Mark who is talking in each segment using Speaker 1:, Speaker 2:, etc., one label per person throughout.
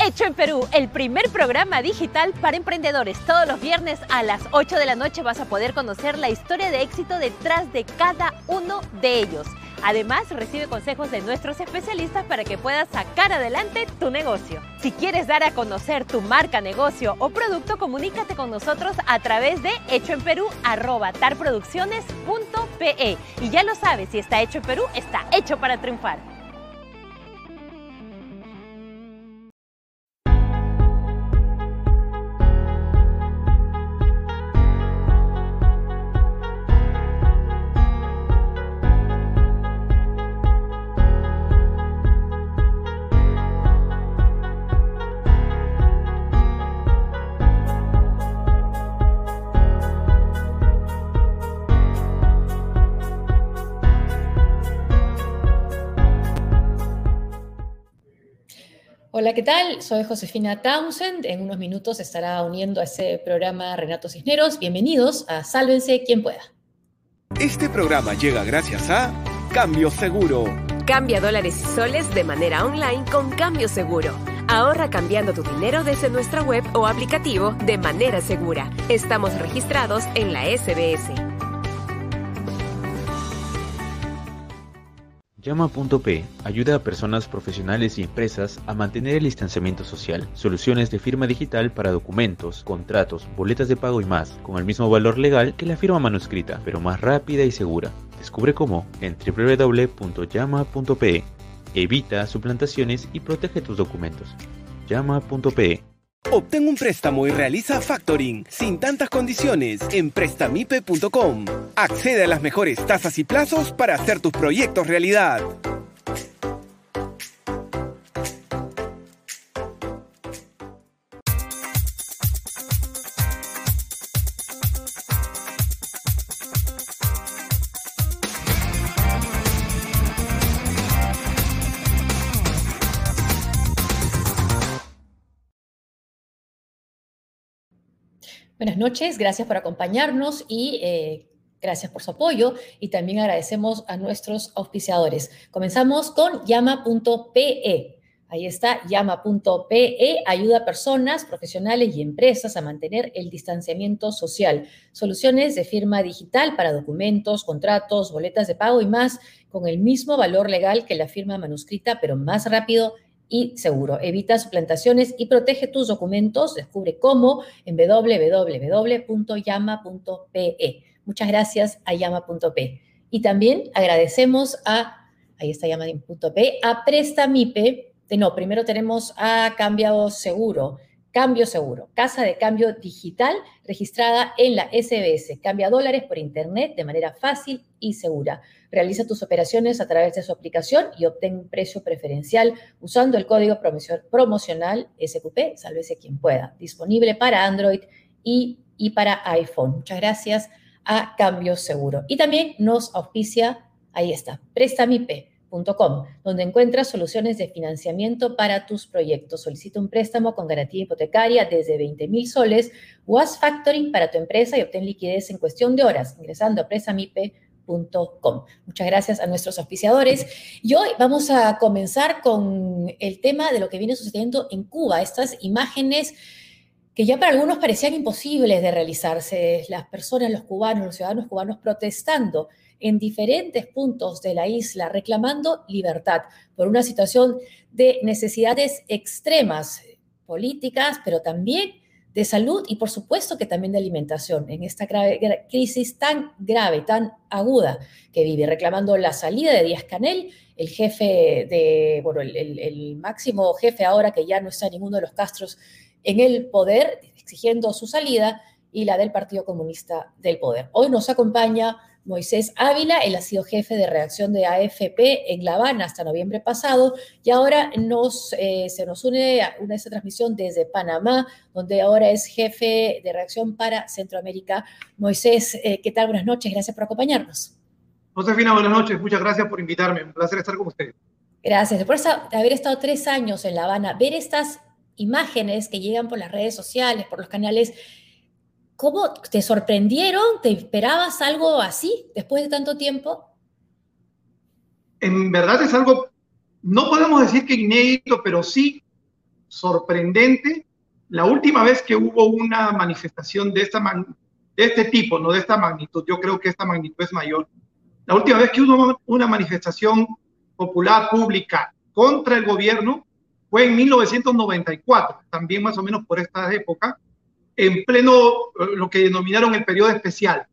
Speaker 1: Hecho en Perú, el primer programa digital para emprendedores. Todos los viernes a las 8 de la noche vas a poder conocer la historia de éxito detrás de cada uno de ellos. Además, recibe consejos de nuestros especialistas para que puedas sacar adelante tu negocio. Si quieres dar a conocer tu marca, negocio o producto, comunícate con nosotros a través de hechoenperú.tarproducciones.pe. Y ya lo sabes, si está hecho en Perú, está hecho para triunfar.
Speaker 2: ¿Qué tal? Soy Josefina Townsend. En unos minutos estará uniendo a ese programa Renato Cisneros. Bienvenidos a Sálvense quien pueda.
Speaker 3: Este programa llega gracias a Cambio Seguro.
Speaker 4: Cambia dólares y soles de manera online con Cambio Seguro. Ahorra cambiando tu dinero desde nuestra web o aplicativo de manera segura. Estamos registrados en la SBS.
Speaker 5: Llama.p ayuda a personas profesionales y empresas a mantener el distanciamiento social. Soluciones de firma digital para documentos, contratos, boletas de pago y más, con el mismo valor legal que la firma manuscrita, pero más rápida y segura. Descubre cómo en www.llama.pe. Evita suplantaciones y protege tus documentos. Llama.pe
Speaker 3: Obtén un préstamo y realiza factoring sin tantas condiciones en prestamipe.com. Accede a las mejores tasas y plazos para hacer tus proyectos realidad.
Speaker 2: Buenas noches, gracias por acompañarnos y eh, gracias por su apoyo y también agradecemos a nuestros auspiciadores. Comenzamos con llama.pe. Ahí está, llama.pe ayuda a personas, profesionales y empresas a mantener el distanciamiento social. Soluciones de firma digital para documentos, contratos, boletas de pago y más, con el mismo valor legal que la firma manuscrita, pero más rápido seguro. Evita suplantaciones y protege tus documentos. Descubre cómo en www.llama.pe. Muchas gracias a llama.pe. Y también agradecemos a, ahí está llama.pe, a Prestamipe. No, primero tenemos a Cambio Seguro. Cambio Seguro, casa de cambio digital registrada en la SBS. Cambia dólares por Internet de manera fácil y segura. Realiza tus operaciones a través de su aplicación y obtén un precio preferencial usando el código promocional SQP, sálvese quien pueda. Disponible para Android y, y para iPhone. Muchas gracias a Cambio Seguro. Y también nos auspicia, ahí está, Prestamipe donde encuentras soluciones de financiamiento para tus proyectos. Solicita un préstamo con garantía hipotecaria desde 20 mil soles o factoring para tu empresa y obtén liquidez en cuestión de horas ingresando a Muchas gracias a nuestros auspiciadores. Y hoy vamos a comenzar con el tema de lo que viene sucediendo en Cuba, estas imágenes que ya para algunos parecían imposibles de realizarse, las personas, los cubanos, los ciudadanos cubanos protestando en diferentes puntos de la isla reclamando libertad por una situación de necesidades extremas políticas, pero también de salud y por supuesto que también de alimentación en esta crisis tan grave, tan aguda que vive, reclamando la salida de Díaz Canel, el jefe de, bueno, el, el máximo jefe ahora que ya no está ninguno de los Castros en el poder, exigiendo su salida y la del Partido Comunista del Poder. Hoy nos acompaña Moisés Ávila, él ha sido jefe de reacción de AFP en La Habana hasta noviembre pasado y ahora nos, eh, se nos une a una esta transmisión desde Panamá, donde ahora es jefe de reacción para Centroamérica. Moisés, eh, ¿qué tal? Buenas noches, gracias por acompañarnos.
Speaker 6: Josefina, buenas noches, muchas gracias por invitarme, un placer estar con usted.
Speaker 2: Gracias, después de haber estado tres años en La Habana, ver estas imágenes que llegan por las redes sociales, por los canales ¿Cómo te sorprendieron? ¿Te esperabas algo así después de tanto tiempo?
Speaker 6: En verdad es algo, no podemos decir que inédito, pero sí sorprendente. La última vez que hubo una manifestación de, esta de este tipo, no de esta magnitud, yo creo que esta magnitud es mayor. La última vez que hubo una manifestación popular pública contra el gobierno fue en 1994, también más o menos por esta época, en pleno eh, lo que denominaron el periodo especial,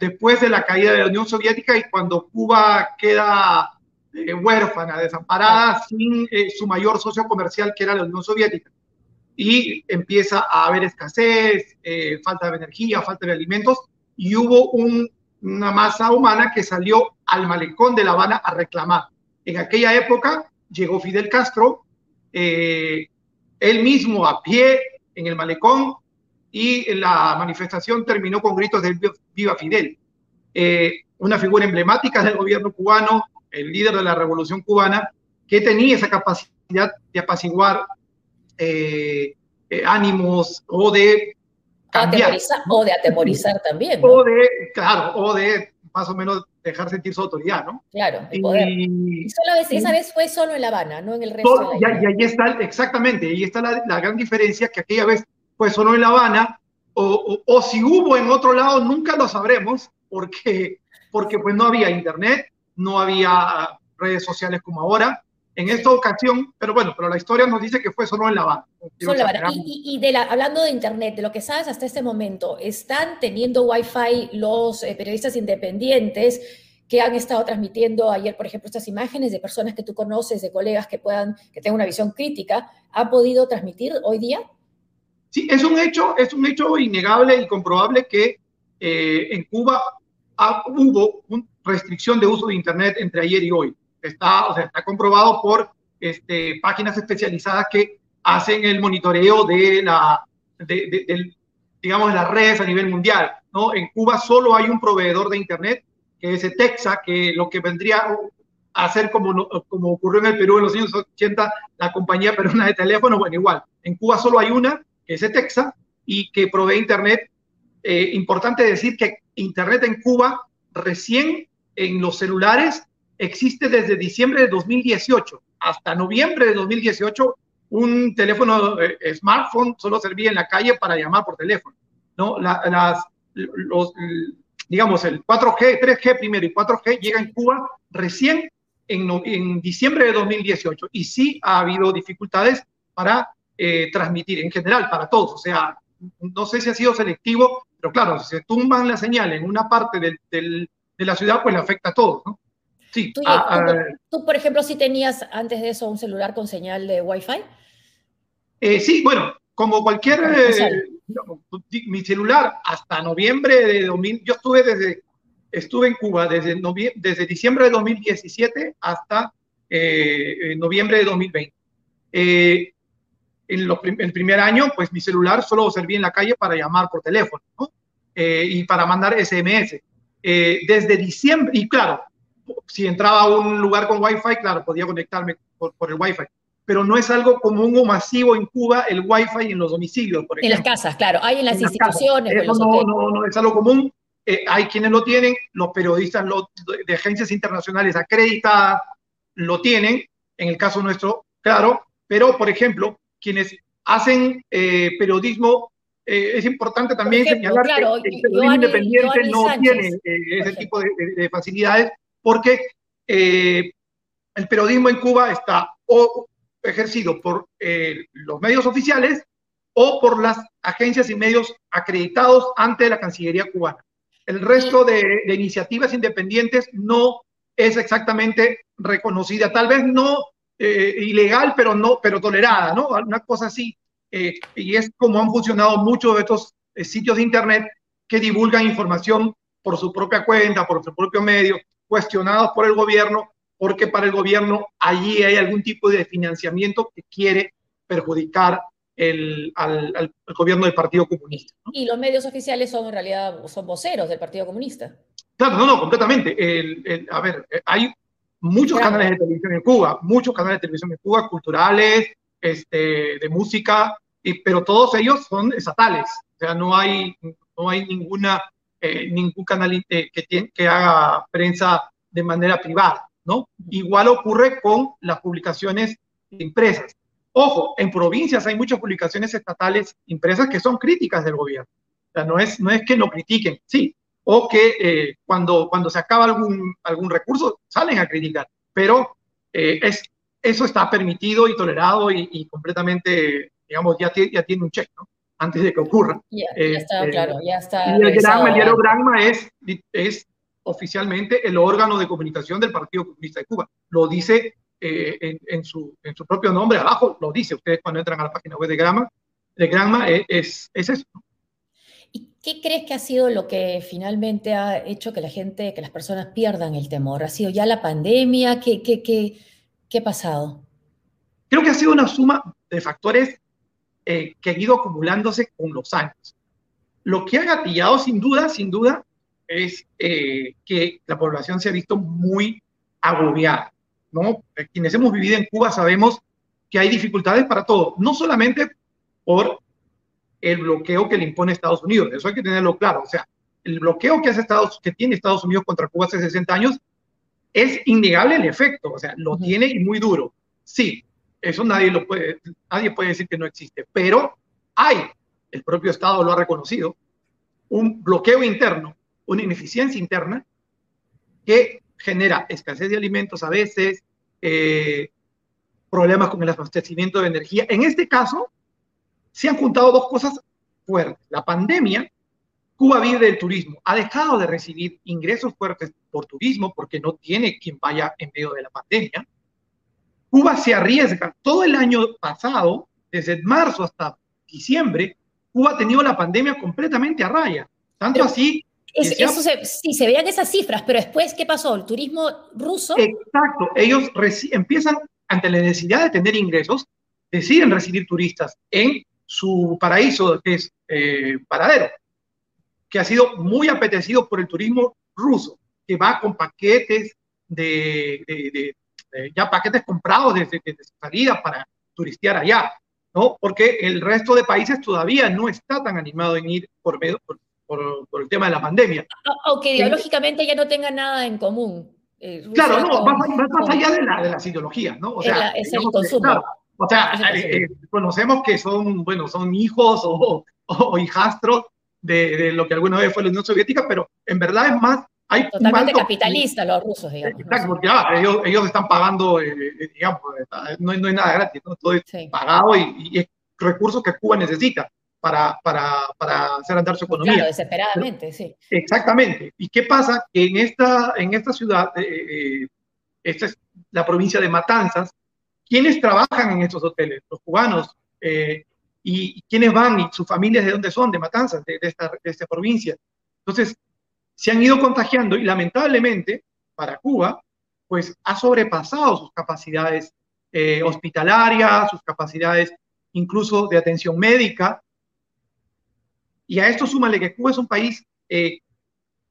Speaker 6: después de la caída de la Unión Soviética y cuando Cuba queda eh, huérfana, desamparada, sin eh, su mayor socio comercial que era la Unión Soviética. Y empieza a haber escasez, falta de energía, falta de alimentos, y hubo una masa humana que salió al malecón de La Habana a reclamar. En aquella época llegó Fidel Castro, él mismo a pie en el malecón y la manifestación terminó con gritos de Viva Fidel. Eh, una figura emblemática del gobierno cubano, el líder de la revolución cubana, que tenía esa capacidad de apaciguar eh, eh, ánimos o de
Speaker 2: cambiar. o de atemorizar también.
Speaker 6: O de, claro, o de más o menos dejar sentir su autoridad, ¿no?
Speaker 2: Claro, el poder. Y, solo esa vez fue solo en La Habana, no en el resto
Speaker 6: de la Y, ahí está, exactamente, ahí está la, la, gran diferencia, que aquella vez fue solo en La Habana, o, o, o, si hubo en otro lado, nunca lo sabremos, porque, porque pues no había internet, no había redes sociales como ahora, en esta ocasión, pero bueno, pero la historia nos dice que fue solo en La Habana.
Speaker 2: Y, de la, hablando de Internet, de lo que sabes hasta este momento, ¿están teniendo Wi-Fi los eh, periodistas independientes que han estado transmitiendo ayer, por ejemplo, estas imágenes de personas que tú conoces, de colegas que puedan, que tengan una visión crítica, ¿han podido transmitir hoy día?
Speaker 6: Sí, es un hecho, es un hecho innegable y comprobable que eh, en Cuba hubo una restricción de uso de Internet entre ayer y hoy está, o sea, está comprobado por este, páginas especializadas que hacen el monitoreo de, la, de, digamos, las redes a nivel mundial. ¿no? En Cuba solo hay un proveedor de Internet, que es Texa, que lo que vendría a ser como, como ocurrió en el Perú en los años 80, la compañía peruana de teléfono, bueno, igual. En Cuba solo hay una, que es Texa, y que provee Internet. Eh, importante decir que Internet en Cuba recién en los celulares existe desde diciembre de 2018 hasta noviembre de 2018 un teléfono eh, smartphone solo servía en la calle para llamar por teléfono. ¿no? las, los, digamos, el 4G, 3G primero y 4G llega en Cuba recién en, diciembre de 2018 y sí ha habido dificultades para eh, transmitir en general, para todos. O sea, no sé si ha sido selectivo, pero claro, si se tumban la señal en una parte de la ciudad, pues le afecta a todos. ¿no?
Speaker 2: Sí. Ah, ah, ¿Tú, por ejemplo, si tenías antes de eso un celular con señal de Wi-Fi?
Speaker 6: Eh, sí, bueno, como cualquier... Eh, mi celular hasta noviembre de 2000, yo estuve desde, estuve en Cuba desde, desde diciembre de 2017 hasta eh, noviembre de 2020. en el primer año, pues mi celular solo servía en la calle para llamar por teléfono, ¿no? y para mandar SMS. desde diciembre, y claro, si entraba a un lugar con Wi-Fi, claro, podía conectarme por, el Wi-Fi. Pero no es algo común o masivo en Cuba el Wi-Fi en los domicilios, por
Speaker 2: ejemplo. En las casas, claro. Hay en las instituciones.
Speaker 6: Eso no, no, no, es algo común. Eh, hay quienes lo tienen, los periodistas de agencias internacionales acreditadas lo tienen, en el caso nuestro, claro, pero por ejemplo, quienes hacen eh, periodismo, eh, es importante también señalar que el periodismo independiente no tiene ese tipo de, facilidades porque eh, el periodismo en Cuba está o ejercido por eh, los medios oficiales o por las agencias y medios acreditados ante la Cancillería cubana. El resto de, iniciativas independientes no es exactamente reconocida, tal vez no eh, ilegal, pero no, pero tolerada, ¿no? Una cosa así. y es como han funcionado muchos de estos sitios de internet que divulgan información por su propia cuenta, por su propio medio, cuestionados por el gobierno porque para el gobierno allí hay algún tipo de financiamiento que quiere perjudicar el, al, gobierno del Partido Comunista.
Speaker 2: Y los medios oficiales son en realidad son voceros del Partido Comunista.
Speaker 6: Claro, no, no, completamente. El, a ver, hay muchos canales de televisión en Cuba, muchos canales de televisión en Cuba, culturales, este, de música, y, pero todos ellos son estatales. O sea, no hay, no hay ninguna eh, ningún canal eh, que, tiene, que haga prensa de manera privada, ¿no? Igual ocurre con las publicaciones impresas. Ojo, en provincias hay muchas publicaciones estatales impresas que son críticas del gobierno. O sea, no es, no es que no critiquen, sí, o que eh, cuando, cuando se acaba algún, algún recurso salen a criticar, pero eh, es, eso está permitido y tolerado y, completamente, digamos, ya, ya tiene un check, ¿no? Antes de que ocurra.
Speaker 2: Ya, está, claro, ya está.
Speaker 6: Y el, Granma, el diario Granma es, es oficialmente el órgano de comunicación del Partido Comunista de Cuba. Lo dice eh, en, su, en, su, propio nombre, abajo lo dice, ustedes cuando entran a la página web de Granma, de Granma es, es, es eso.
Speaker 2: ¿Y qué crees que ha sido lo que finalmente ha hecho que la gente, que las personas pierdan el temor? ¿Ha sido ya la pandemia? ¿Qué, qué, qué, qué ha pasado?
Speaker 6: Creo que ha sido una suma de factores eh, que ha ido acumulándose con los años. Lo que ha gatillado sin duda, sin duda, es eh, que la población se ha visto muy agobiada. ¿no? Quienes hemos vivido en Cuba sabemos que hay dificultades para todo, no solamente por el bloqueo que le impone Estados Unidos, eso hay que tenerlo claro, o sea, el bloqueo que, hace Estados, que tiene Estados Unidos contra Cuba hace 60 años es innegable el efecto, o sea, lo tiene y muy duro. Sí, eso nadie lo puede, nadie puede decir que no existe, pero hay, el propio Estado lo ha reconocido, un bloqueo interno, una ineficiencia interna que genera escasez de alimentos a veces, eh, problemas con el abastecimiento de energía. En este caso, se han juntado dos cosas fuertes. La pandemia, Cuba vive del turismo, ha dejado de recibir ingresos fuertes por turismo porque no tiene quien vaya en medio de la pandemia. Cuba se arriesga. Todo el año pasado, desde marzo hasta diciembre, Cuba ha tenido la pandemia completamente a raya. Tanto así
Speaker 2: eso se, sí, se veían esas cifras, pero después, ¿qué pasó? ¿El turismo ruso?
Speaker 6: Exacto, ellos empiezan, ante la necesidad de tener ingresos, deciden recibir turistas en su paraíso, que es eh, Paradero, que ha sido muy apetecido por el turismo ruso, que va con paquetes de, ya paquetes comprados desde, su salida para turistear allá, ¿no? Porque el resto de países todavía no está tan animado en ir por, medio, por por, el tema de la pandemia.
Speaker 2: Aunque ideológicamente ya no tengan nada en común.
Speaker 6: Eh, claro, no, va, más allá de, la, de las ideologías, ¿no?
Speaker 2: O sea, es, el consumo.
Speaker 6: o sea, eh, conocemos que son, bueno, son hijos o, o, hijastros de, de, lo que alguna vez fue la Unión Soviética, pero en verdad es más hay
Speaker 2: Totalmente capitalista los rusos, digamos.
Speaker 6: Exacto, porque ah, ellos, ellos, están pagando, eh, digamos, no, no, hay nada gratis, ¿no? todo es pagado y, y, es recursos que Cuba necesita para, para, para hacer andar su economía.
Speaker 2: Claro, desesperadamente, sí.
Speaker 6: Exactamente. ¿Y qué pasa? Que en esta, en esta ciudad, eh, eh, esta es la provincia de Matanzas, ¿quiénes trabajan en estos hoteles? Los cubanos. Eh, y, quiénes van y sus familias de dónde son, de Matanzas, de, esta, de esta provincia. Entonces, se han ido contagiando y lamentablemente para Cuba, pues ha sobrepasado sus capacidades hospitalarias, sus capacidades incluso de atención médica, y a esto súmale que Cuba es un país eh,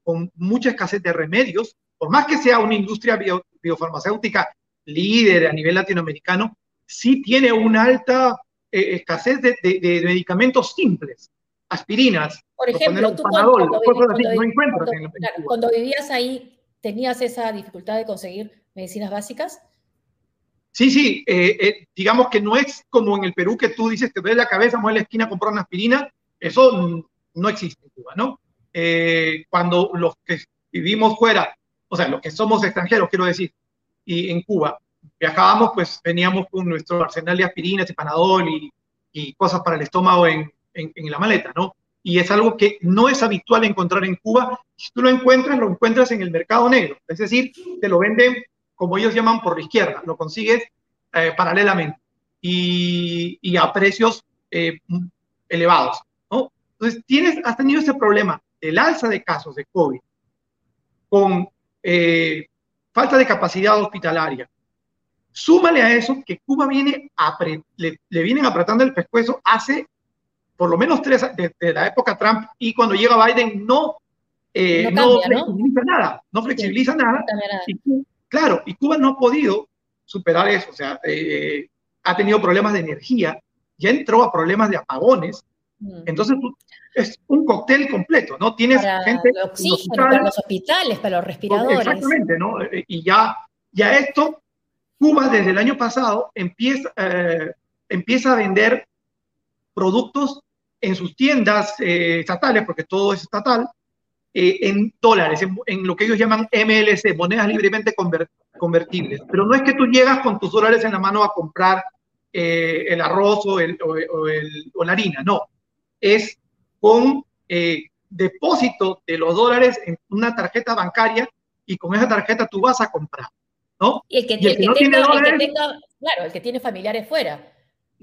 Speaker 6: con mucha escasez de remedios, por más que sea una industria biofarmacéutica líder a nivel latinoamericano, sí tiene una alta eh, escasez de, medicamentos simples, aspirinas.
Speaker 2: Por ejemplo, tú cuando, cuando, vivías ahí, ¿tenías esa dificultad de conseguir medicinas básicas?
Speaker 6: Sí, sí, eh, digamos que no es como en el Perú que tú dices, te duele la cabeza, mueves la esquina a comprar una aspirina, eso no existe en Cuba, ¿no? Eh, cuando los que vivimos fuera, o sea, los que somos extranjeros, quiero decir, y en Cuba viajábamos, pues veníamos con nuestro arsenal de aspirinas y panadol y, y cosas para el estómago en, en, la maleta, ¿no? Y es algo que no es habitual encontrar en Cuba. Si tú lo encuentras, lo encuentras en el mercado negro. Es decir, te lo venden, como ellos llaman, por la izquierda. Lo consigues eh, paralelamente y, y, a precios eh, elevados. Entonces, tienes, has tenido ese problema del alza de casos de COVID con eh, falta de capacidad hospitalaria. Súmale a eso que Cuba viene le, vienen apretando el pescuezo hace por lo menos tres, desde la época Trump y cuando llega Biden no, eh, no, flexibiliza nada, no flexibiliza nada. claro, y Cuba no ha podido superar eso, o sea, eh, ha tenido problemas de energía, ya entró a problemas de apagones, mm. entonces es un cóctel completo, ¿no? Tienes gente...
Speaker 2: El oxígeno, para los hospitales, para los respiradores.
Speaker 6: Exactamente, ¿no? Y ya, ya esto, Cuba desde el año pasado empieza, eh, empieza a vender productos en sus tiendas eh, estatales, porque todo es estatal, eh, en dólares, en, lo que ellos llaman MLC, monedas libremente convertibles. Pero no es que tú llegas con tus dólares en la mano a comprar eh, el arroz o, el, o, la harina, no. Es con depósito de los dólares en una tarjeta bancaria y con esa tarjeta tú vas a comprar, ¿no?
Speaker 2: Y el que, tiene claro, el que tiene familiares fuera.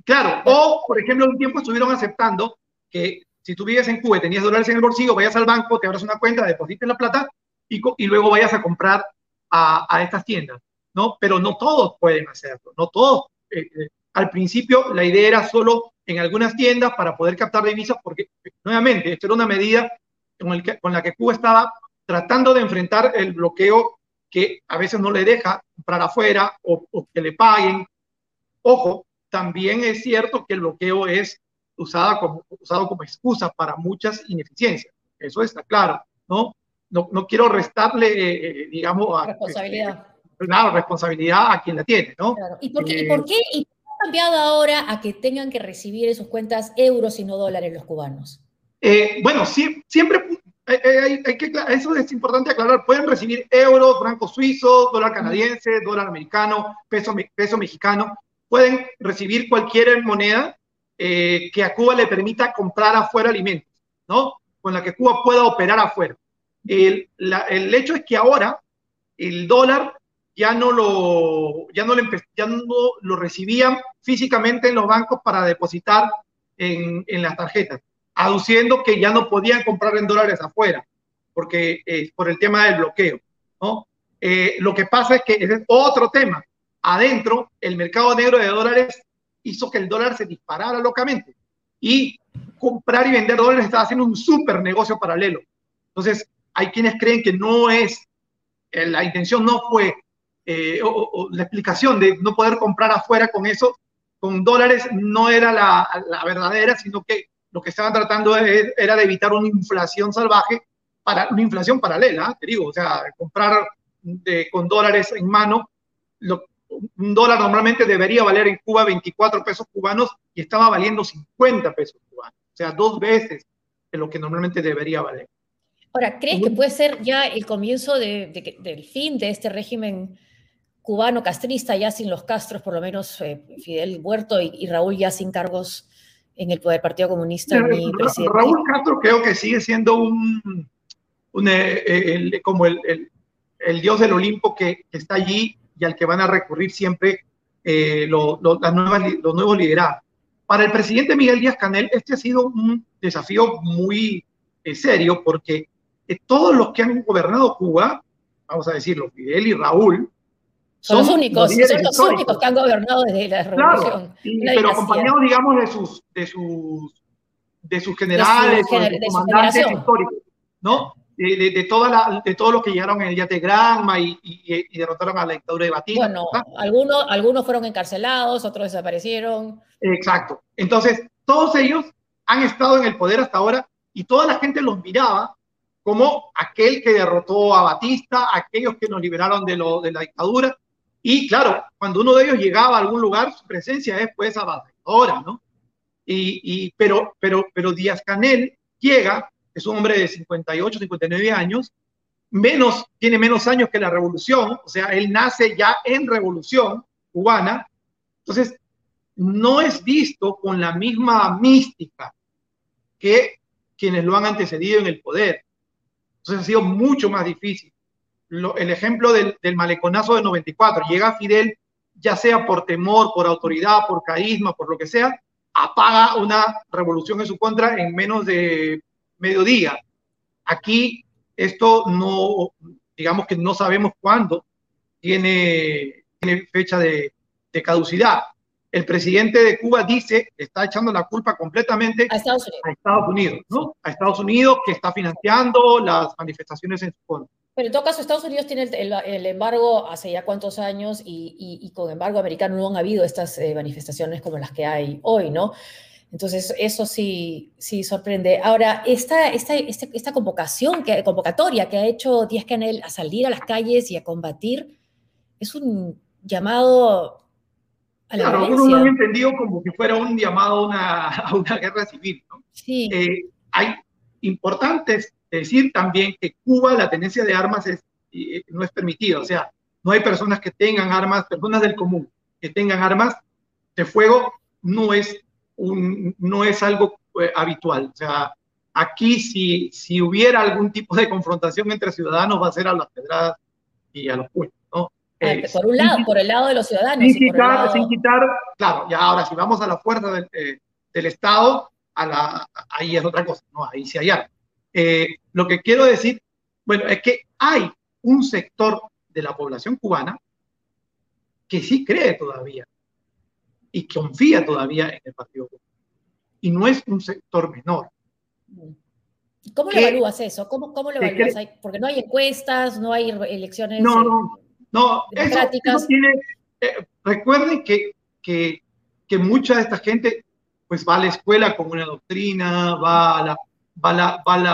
Speaker 6: Claro, o por ejemplo, un tiempo estuvieron aceptando que si tú vives en Cuba y tenías dólares en el bolsillo, vayas al banco, te abras una cuenta, deposites la plata y, y luego vayas a comprar a, a, estas tiendas, ¿no? Pero no todos pueden hacerlo, no todos. Eh, eh, al principio la idea era solo en algunas tiendas para poder captar divisas, porque nuevamente, esto era una medida con, el que, con la que Cuba estaba tratando de enfrentar el bloqueo que a veces no le deja comprar afuera o, o que le paguen. Ojo, también es cierto que el bloqueo es usada como, usado como excusa para muchas ineficiencias. Eso está claro, ¿no? No, no quiero restarle, eh, eh, digamos,
Speaker 2: a, responsabilidad.
Speaker 6: Claro, responsabilidad a quien la tiene, ¿no?
Speaker 2: ¿Y por qué, ¿y por qué y ha cambiado ahora a que tengan que recibir en sus cuentas euros y no dólares los cubanos?
Speaker 6: Eh, bueno, sí, siempre hay, hay, que, eso es importante aclarar. Pueden recibir euros, francos suizos, dólar canadiense, dólar americano, peso, peso mexicano. Pueden recibir cualquier moneda eh, que a Cuba le permita comprar afuera alimentos, ¿no? Con la que Cuba pueda operar afuera. El, el hecho es que ahora el dólar ya no lo, ya no, le, ya no lo recibían físicamente en los bancos para depositar en, en, las tarjetas, aduciendo que ya no podían comprar en dólares afuera, porque eh, por el tema del bloqueo, ¿no? Eh, lo que pasa es que es otro tema. Adentro, el mercado negro de dólares hizo que el dólar se disparara locamente. Y comprar y vender dólares estaba haciendo un súper negocio paralelo. Entonces, hay quienes creen que no es, eh, la intención no fue, eh, la explicación de no poder comprar afuera con eso, con dólares, no era la, verdadera, sino que lo que estaban tratando era de evitar una inflación salvaje, para, una inflación paralela, te digo, o sea, comprar con dólares en mano, lo, un dólar normalmente debería valer en Cuba 24 pesos cubanos y estaba valiendo 50 pesos cubanos, o sea, dos veces de lo que normalmente debería valer.
Speaker 2: Ahora, ¿crees que puede ser ya el comienzo de, del fin de este régimen cubano castrista, ya sin los Castros, por lo menos eh, Fidel Huerto y, Raúl ya sin cargos en el poder Partido Comunista
Speaker 6: ni presidente? Raúl Castro creo que sigue siendo un, un eh, como el, el, el, dios del Olimpo que, que está allí y al que van a recurrir siempre eh, las nuevas, los nuevos liderados. Para el presidente Miguel Díaz Canel, este ha sido un desafío muy eh, serio porque eh, todos los que han gobernado Cuba, vamos a decirlo, Fidel y Raúl,
Speaker 2: son, los únicos, son los únicos que han gobernado desde la revolución.
Speaker 6: pero acompañados, digamos, de sus, de sus, de sus generales, de sus, comandantes históricos, ¿no? De, de, toda la, de todos los que llegaron en el yate Granma y, y, derrotaron a la dictadura de Batista.
Speaker 2: Bueno, algunos, algunos fueron encarcelados, otros desaparecieron.
Speaker 6: Exacto. Entonces, todos ellos han estado en el poder hasta ahora y toda la gente los miraba como aquel que derrotó a Batista, aquellos que nos liberaron de, lo, de la dictadura. Y claro, cuando uno de ellos llegaba a algún lugar, su presencia es pues abatidora, ¿no? Y, y, pero, pero, pero Díaz Canel llega es un hombre de 58, 59 años, menos, tiene menos años que la revolución, o sea, él nace ya en revolución cubana, entonces no es visto con la misma mística que quienes lo han antecedido en el poder. Entonces ha sido mucho más difícil. el ejemplo del, del maleconazo del 94, llega Fidel, ya sea por temor, por autoridad, por carisma, por lo que sea, apaga una revolución en su contra en menos de mediodía. Aquí esto no, digamos que no sabemos cuándo tiene, tiene fecha de, de, caducidad. El presidente de Cuba dice, está echando la culpa completamente
Speaker 2: a Estados Unidos,
Speaker 6: a Estados Unidos, ¿no? A Estados Unidos que está financiando las manifestaciones en su contra.
Speaker 2: Pero en todo caso, Estados Unidos tiene el, el, embargo hace ya cuántos años y, y, y, con embargo americano no han habido estas eh, manifestaciones como las que hay hoy, ¿no? Entonces, eso sí, sí sorprende. Ahora, esta, esta, esta, esta convocación, que, convocatoria que ha hecho Díaz Canel a salir a las calles y a combatir, es un llamado
Speaker 6: claro, algunos lo han entendido como que fuera un llamado a una, a una guerra civil. ¿no?
Speaker 2: Sí.
Speaker 6: Eh, hay importantes decir también que Cuba la tenencia de armas es, no es permitida, o sea, no hay personas que tengan armas, personas del común que tengan armas de fuego, no es, un, no es algo eh, habitual. O sea, aquí si, si hubiera algún tipo de confrontación entre ciudadanos va a ser a las pedradas y a los puños, ¿no?
Speaker 2: Ah, eh, por un lado, por el lado de los ciudadanos.
Speaker 6: Sin quitar, sin quitar, claro, ya ahora si vamos a la fuerza del, eh, del Estado, a la, ahí es otra cosa, ¿no? Ahí sí hay armas. lo que quiero decir, bueno, es que hay un sector de la población cubana que sí cree todavía y confía todavía en el Partido. Y no es un sector menor.
Speaker 2: ¿Cómo lo evalúas eso? ¿Cómo, cómo lo evalúas? Porque no hay encuestas, no hay elecciones
Speaker 6: no, no, no, democráticas. tiene, eh, recuerden que, que, que, mucha de esta gente pues va a la escuela con una doctrina, va a la, va a la, va a la,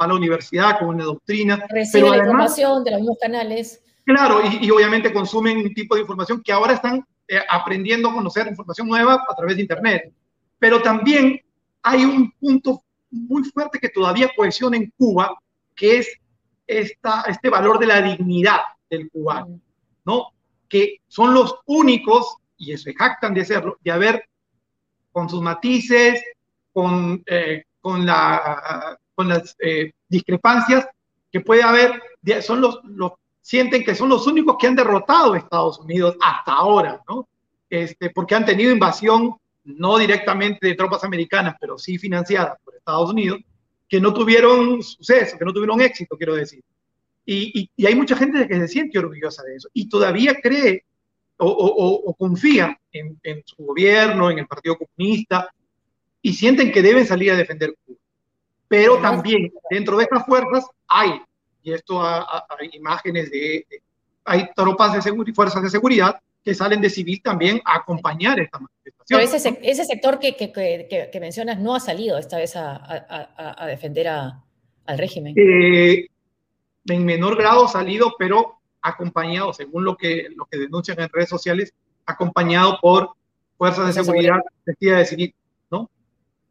Speaker 6: va a la universidad con una doctrina.
Speaker 2: Recibe la información de los mismos canales.
Speaker 6: Claro, y, y, obviamente consumen un tipo de información que ahora están eh, aprendiendo a conocer información nueva a través de Internet. Pero también hay un punto muy fuerte que todavía cohesiona en Cuba, que es esta, este valor de la dignidad del cubano, ¿no? Que son los únicos, y se jactan de serlo, de haber, con sus matices, con, eh, con, la, con las eh, discrepancias que puede haber, son los sienten que son los únicos que han derrotado a Estados Unidos hasta ahora, ¿no? Este, porque han tenido invasión no directamente de tropas americanas, pero sí financiadas por Estados Unidos, que no tuvieron suceso, que no tuvieron éxito, quiero decir. Y, y, hay mucha gente que se siente orgullosa de eso y todavía cree o, o, o confía en, en, su gobierno, en el Partido Comunista, y sienten que deben salir a defender Cuba. Pero también dentro de estas fuerzas hay y esto hay imágenes de, hay tropas de seguridad y fuerzas de seguridad que salen de civil también a acompañar esta manifestación.
Speaker 2: Pero ese, ese sector que, que, que, mencionas no ha salido esta vez a, a, a defender al régimen.
Speaker 6: Eh, en menor grado ha salido, pero acompañado, según lo que, lo que denuncian en redes sociales, acompañado por fuerzas de seguridad vestidas de civil, ¿no?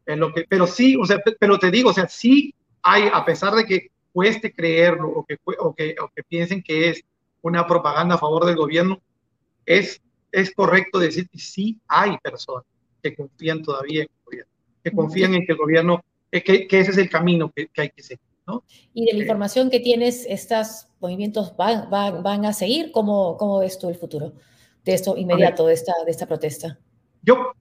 Speaker 6: En lo que, pero sí, o sea, pero te digo, o sea, sí hay, a pesar de que cueste creerlo o que, o que, o que piensen que es una propaganda a favor del gobierno, es, es correcto decir que sí hay personas que confían todavía en el gobierno, que confían en que el gobierno, que, que ese es el camino que, que hay que seguir. ¿no?
Speaker 2: Y de la eh, información que tienes, ¿estos movimientos van, van, van a seguir? ¿Cómo, ¿Cómo, ves tú el futuro de esto inmediato, de esta, de esta protesta?
Speaker 6: Yo,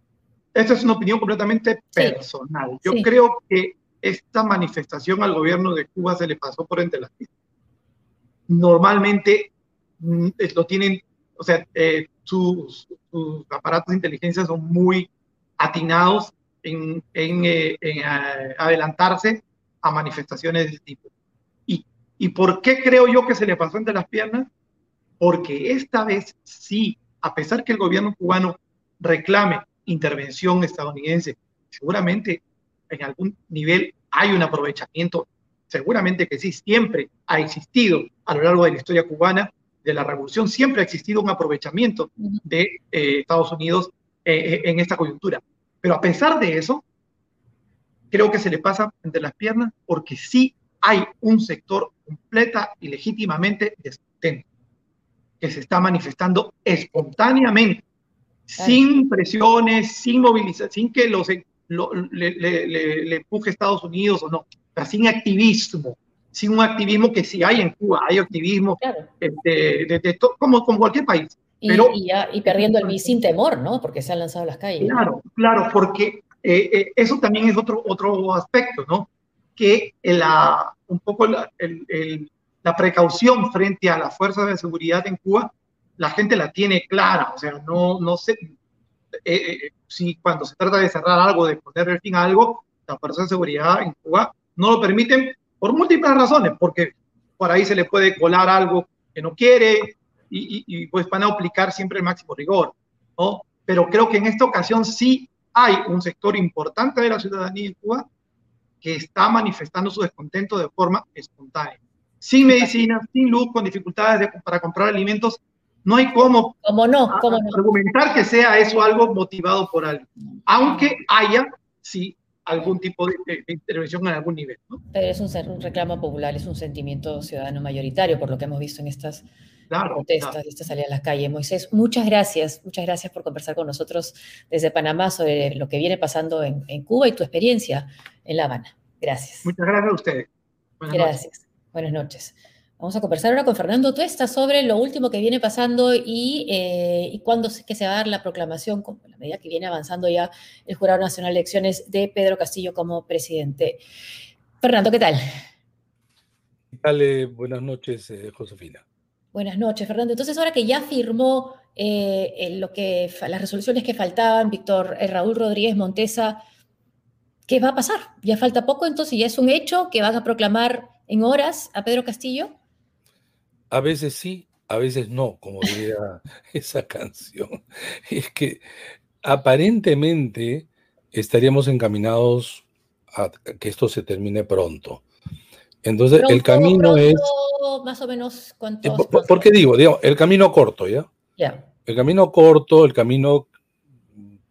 Speaker 6: esta es una opinión completamente personal. Yo creo que esta manifestación al gobierno de Cuba se le pasó por entre las piernas. Normalmente mm, lo tienen, o sea, eh, sus, aparatos de inteligencia son muy atinados en, en, eh, adelantarse a manifestaciones de este tipo. ¿Y, ¿Y por qué creo yo que se le pasó entre las piernas? Porque esta vez sí, a pesar que el gobierno cubano reclame intervención estadounidense, seguramente en algún nivel hay un aprovechamiento, seguramente que sí, siempre ha existido a lo largo de la historia cubana, de la revolución, siempre ha existido un aprovechamiento de eh, Estados Unidos eh, eh, en esta coyuntura. Pero a pesar de eso, creo que se le pasa entre las piernas porque sí hay un sector completa y legítimamente descontento que se está manifestando espontáneamente, sin presiones, sin movilización, sin que los le, le, le, empuje a Estados Unidos o no, sin activismo, sin un activismo que sí hay en Cuba, hay activismo este, de, como, como cualquier país.
Speaker 2: Pero, y, y, perdiendo el sin temor, ¿no? Porque se han lanzado a las calles.
Speaker 6: Claro, claro, porque eh, eh, eso también es otro, otro aspecto, ¿no? Que la, un poco la, el, el, la precaución frente a las fuerzas de seguridad en Cuba, la gente la tiene clara, o sea, no, no se, eh, si cuando se trata de cerrar algo, de poner el fin a algo, las fuerzas de seguridad en Cuba no lo permiten por múltiples razones, porque por ahí se le puede colar algo que no quiere y, y, pues van a aplicar siempre el máximo rigor, ¿no? Pero creo que en esta ocasión sí hay un sector importante de la ciudadanía en Cuba que está manifestando su descontento de forma espontánea, sin medicina, sin luz, con dificultades para comprar alimentos no hay cómo,
Speaker 2: ¿Cómo no? ¿Cómo no?
Speaker 6: argumentar que sea eso algo motivado por alguien, aunque haya, sí, algún tipo de, de- de intervención en algún nivel. ¿no?
Speaker 2: Pero es un, reclamo popular, es un sentimiento ciudadano mayoritario, por lo que hemos visto en estas
Speaker 6: Claro,
Speaker 2: protestas,
Speaker 6: claro.
Speaker 2: y esta salida a las calles. Moisés, muchas gracias, muchas gracias por conversar con nosotros desde Panamá sobre lo que viene pasando en, en Cuba y tu experiencia en La Habana. Gracias.
Speaker 6: Muchas gracias a ustedes. Buenas noches.
Speaker 2: Gracias. Buenas noches. Vamos a conversar ahora con Fernando Tuesta sobre lo último que viene pasando y, eh, y cuándo es que se va a dar la proclamación, como a la medida que viene avanzando ya el Jurado Nacional de Elecciones de Pedro Castillo como presidente. Fernando, ¿qué tal?
Speaker 7: Dale, buenas noches, eh, Josefina.
Speaker 2: Buenas noches, Fernando. Entonces, ahora que ya firmó eh, eh, lo que, las resoluciones que faltaban, Víctor eh, Raúl Rodríguez Montesa, ¿qué va a pasar? Ya falta poco, entonces ya es un hecho que van a proclamar en horas a Pedro Castillo.
Speaker 7: A veces sí, a veces no, como diría esa canción. Es que aparentemente estaríamos encaminados a que esto se termine pronto. Entonces, el
Speaker 2: Pronto,
Speaker 7: camino es...
Speaker 2: Más o menos
Speaker 7: eh,
Speaker 2: cuántos.
Speaker 7: ¿Por, por- por qué digo? Digamos, el camino corto, ¿ya?
Speaker 2: Ya.
Speaker 7: El camino corto, el camino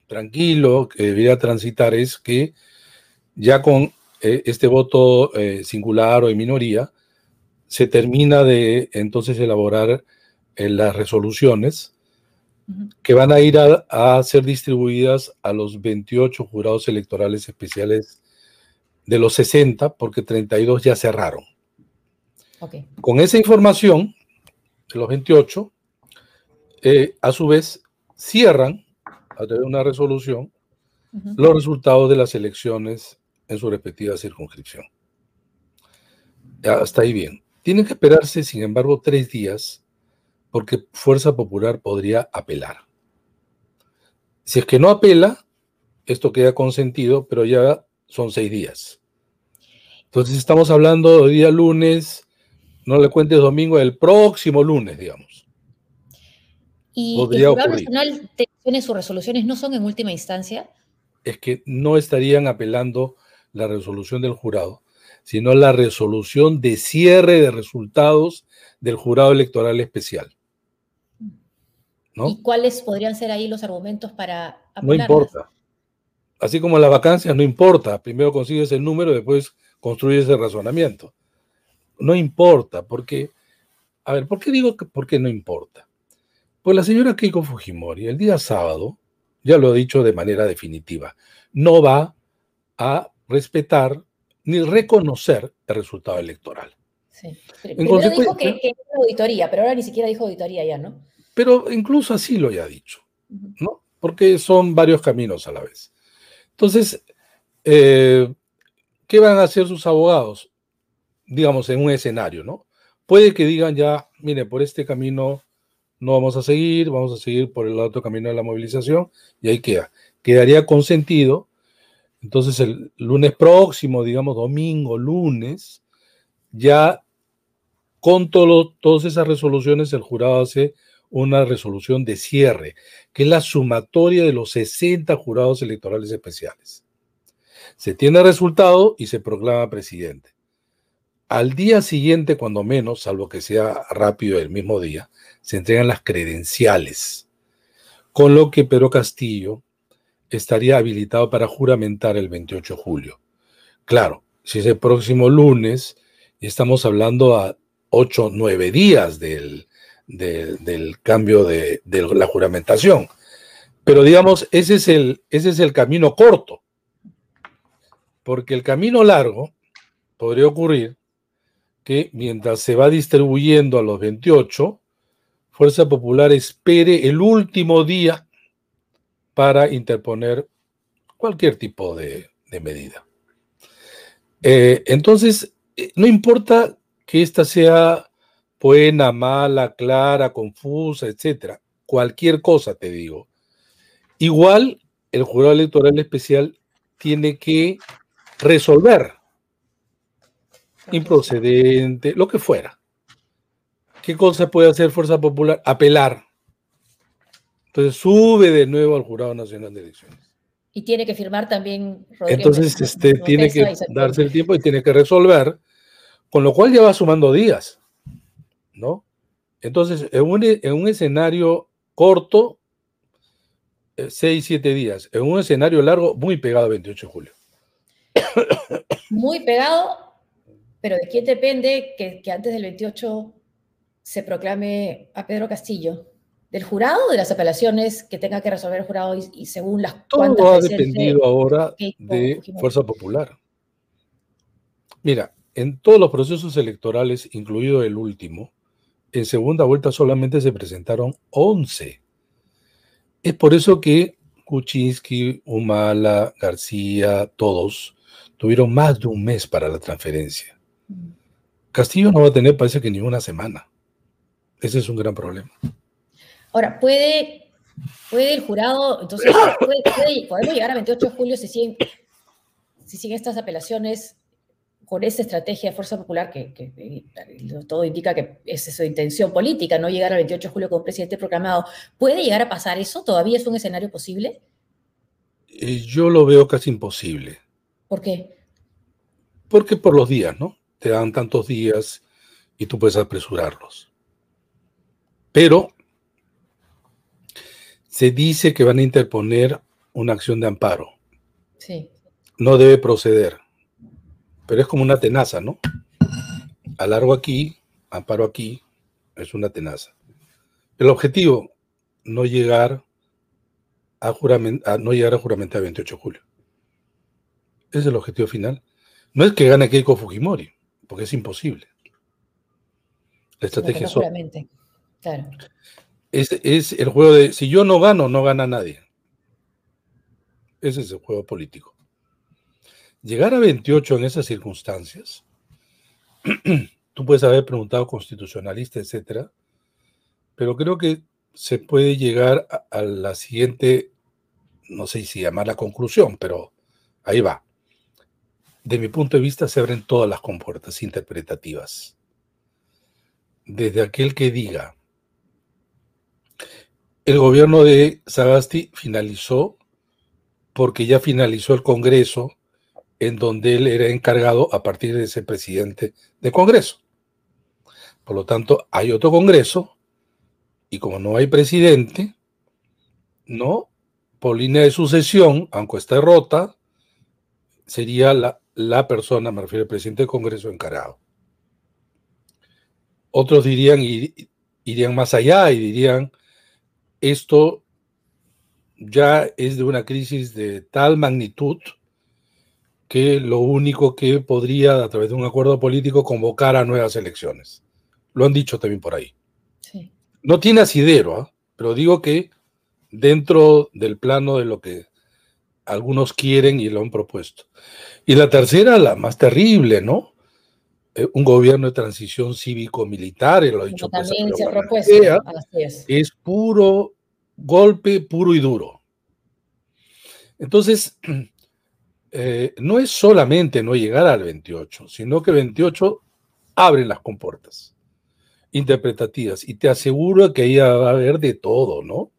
Speaker 7: tranquilo que debería transitar es que ya con eh, este voto eh, singular o de minoría, se termina de entonces elaborar eh, las resoluciones que van a ir a, a ser distribuidas a los 28 jurados electorales especiales de los 60, porque 32 ya cerraron. Con esa información, de los 28, eh, a su vez cierran, a través de una resolución, los resultados de las elecciones en su respectiva circunscripción. Hasta ahí bien. Tienen que esperarse, sin embargo, tres días porque Fuerza Popular podría apelar. Si es que no apela, esto queda consentido, pero ya son seis días. Entonces estamos hablando de día lunes, no le cuentes domingo, el próximo lunes, digamos.
Speaker 2: Y el
Speaker 7: ocurrir.
Speaker 2: Nacional Elecciones, sus resoluciones no son en última instancia.
Speaker 7: es que no estarían apelando la resolución del jurado, sino la resolución de cierre de resultados del jurado electoral especial. ¿No?
Speaker 2: ¿Y cuáles podrían ser ahí los argumentos para
Speaker 7: No importa. Así como las vacancias, no importa. Primero consigues el número, después construyes el razonamiento. No importa, porque, a ver, ¿por qué digo que por qué no importa? Pues la señora Keiko Fujimori, el día sábado, ya lo ha dicho de manera definitiva, no va a respetar ni reconocer el resultado electoral.
Speaker 2: Sí.
Speaker 7: En
Speaker 2: Primero dijo
Speaker 7: consecuencia-
Speaker 2: que, que era auditoría, pero ahora ni siquiera dijo auditoría ya, ¿no?
Speaker 7: Pero incluso así lo ya ha dicho. ¿no? Porque son varios caminos a la vez. Entonces, eh, ¿qué van a hacer sus abogados? Digamos, en un escenario, ¿no? Puede que digan ya, mire, por este camino no vamos a seguir, vamos a seguir por el otro camino de la movilización, y ahí queda. Quedaría consentido. Entonces, el lunes próximo, digamos, domingo, lunes, ya con todas esas resoluciones, el jurado hace una resolución de cierre, que es la sumatoria de los 60 jurados electorales especiales. Se tiene resultado y se proclama presidente. Al día siguiente, cuando menos, salvo que sea rápido el mismo día, se entregan las credenciales, con lo que Pedro Castillo estaría habilitado para juramentar el 28 de julio. Claro, si es el próximo lunes, estamos hablando a 8, 9 días del, de- del cambio de, de la juramentación. Pero digamos, ese es, el, ese es el camino corto, porque el camino largo podría ocurrir que mientras se va distribuyendo a los 28, Fuerza Popular espere el último día para interponer cualquier tipo de, medida. Eh, entonces, eh, no importa que esta sea buena, mala, clara, confusa, etcétera, cualquier cosa te digo. Igual el jurado electoral especial tiene que resolver improcedente, lo que fuera. ¿Qué cosa puede hacer Fuerza Popular? Apelar. Entonces sube de nuevo al Jurado Nacional de Elecciones.
Speaker 2: Y tiene que firmar también Rodríguez
Speaker 7: Entonces, este, tiene que darse el tiempo y tiene que resolver, con lo cual ya va sumando días, ¿no? Entonces, en un, en un escenario corto, 6, 7 días. En un escenario largo, muy pegado a 28 de julio.
Speaker 2: Muy pegado, pero ¿de quién depende que, que antes del 28 se proclame a Pedro Castillo? ¿Del jurado o de las apelaciones que tenga que resolver el jurado y, y según las
Speaker 7: Todo ha dependido ahora de Fuerza Popular. Mira, en todos los procesos electorales, incluido el último, en segunda vuelta solamente se presentaron 11. Es por eso que Kuczynski, Humala, García, todos tuvieron más de un mes para la transferencia. Mm. Castillo no va a tener, parece que ni una semana. Ese es un gran problema.
Speaker 2: Ahora, ¿puede, puede el jurado, entonces, podemos llegar a 28 de julio si siguen, si siguen estas apelaciones con esa estrategia de Fuerza Popular, que, todo indica que es su intención política, no llegar al 28 de julio con un presidente proclamado, ¿puede llegar a pasar eso? ¿Todavía es un escenario posible?
Speaker 7: Eh, yo lo veo casi imposible.
Speaker 2: ¿Por qué?
Speaker 7: Porque por los días, ¿no? Te dan tantos días y tú puedes apresurarlos. Pero se dice que van a interponer una acción de amparo.
Speaker 2: Sí.
Speaker 7: No debe proceder pero es como una tenaza, ¿no? Alargo aquí, amparo aquí, es una tenaza. El objetivo, no llegar a, no llegar a juramento el 28 de julio. Ese es el objetivo final. No es que gane Keiko Fujimori, porque es imposible. La estrategia es
Speaker 2: claro.
Speaker 7: Es, el juego de si yo no gano, no gana nadie. Ese es el juego político. Llegar a 28 en esas circunstancias, tú puedes haber preguntado constitucionalista, etcétera, pero creo que se puede llegar a, la siguiente, no sé si llamar la conclusión, pero ahí va. De mi punto de vista se abren todas las compuertas interpretativas. Desde aquel que diga, el gobierno de Sagasti finalizó porque ya finalizó el Congreso en donde él era encargado a partir de ser presidente de Congreso. Por lo tanto, hay otro Congreso y como no hay presidente, no, por línea de sucesión, aunque esté rota, sería la, la persona, me refiero al presidente del Congreso encargado. Otros dirían, irían más allá y dirían, esto ya es de una crisis de tal magnitud que lo único que podría, a través de un acuerdo político, convocar a nuevas elecciones. Lo han dicho también por ahí. No tiene asidero, ¿ah? pero digo que dentro del plano de lo que algunos quieren y lo han propuesto. Y la tercera, la más terrible, ¿no? Eh, un gobierno de transición cívico-militar, lo ha dicho pues,
Speaker 2: también se propuesto,
Speaker 7: es puro golpe, puro y duro. Entonces, Eh, no es solamente no llegar al 28, sino que 28 abre las compuertas interpretativas y te aseguro que ahí va a haber de todo, ¿no?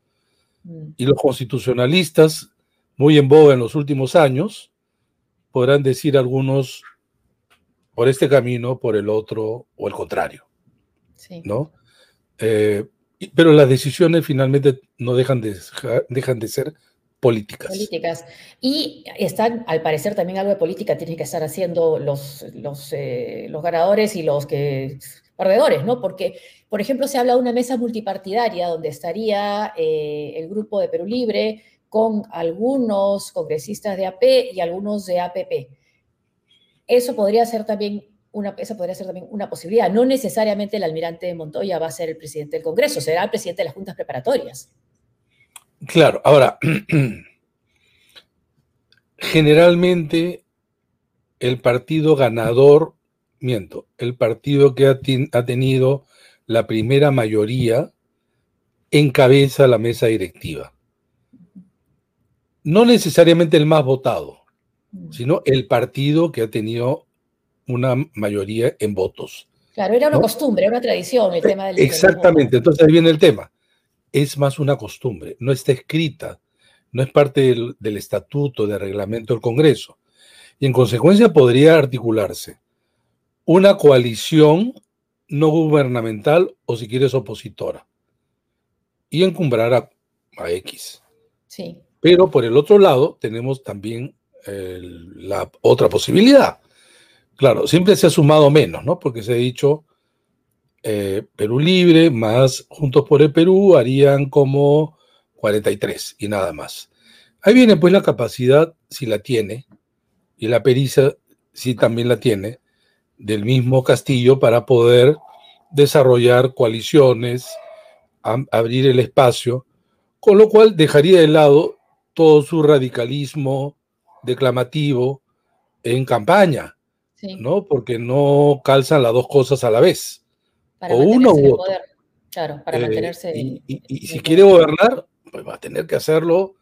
Speaker 7: Mm. Y los constitucionalistas, muy en boga en los últimos años, podrán decir algunos por este camino, por el otro o el contrario, ¿no? Eh, pero las decisiones finalmente no dejan de, ser políticas.
Speaker 2: Políticas. Y están, al parecer, también algo de política tienen que estar haciendo los, los, eh, ganadores y los perdedores, ¿no? Porque, por ejemplo, se habla de una mesa multipartidaria donde estaría eh, el grupo de Perú Libre con algunos congresistas de AP y algunos de APP. Eso podría ser también una, esa podría ser también una posibilidad. No necesariamente el almirante Montoya va a ser el presidente del Congreso, será el presidente de las juntas preparatorias.
Speaker 7: Claro, ahora, generalmente el partido ganador, miento, el partido que ha, ha, tenido la primera mayoría encabeza la mesa directiva. No necesariamente el más votado, mm. sino el partido que ha tenido una mayoría en votos.
Speaker 2: Claro, era una costumbre, era una tradición el tema del...
Speaker 7: Exactamente, entonces ahí viene el tema es más una costumbre, no está escrita, no es parte del, estatuto, del reglamento del Congreso. Y en consecuencia podría articularse una coalición no gubernamental o si quieres opositora. Y encumbrar a, a X.
Speaker 2: Sí.
Speaker 7: Pero por el otro lado tenemos también el- la otra posibilidad. Claro, siempre se ha sumado menos, ¿no? Porque se ha dicho eh, Perú Libre más Juntos por el Perú harían como 43 y nada más. Ahí viene pues la capacidad, si la tiene, y la pericia, si también la tiene, del mismo Castillo para poder desarrollar coaliciones, abrir el espacio, con lo cual dejaría de lado todo su radicalismo declamativo en campaña,
Speaker 2: sí.
Speaker 7: ¿no? Porque no calzan las dos cosas a la vez.
Speaker 2: Para
Speaker 7: o uno u otro.
Speaker 2: poder. Claro, para
Speaker 7: Eh,
Speaker 2: mantenerse.
Speaker 7: y, y- si quiere gobernar, pues va a tener que hacerlo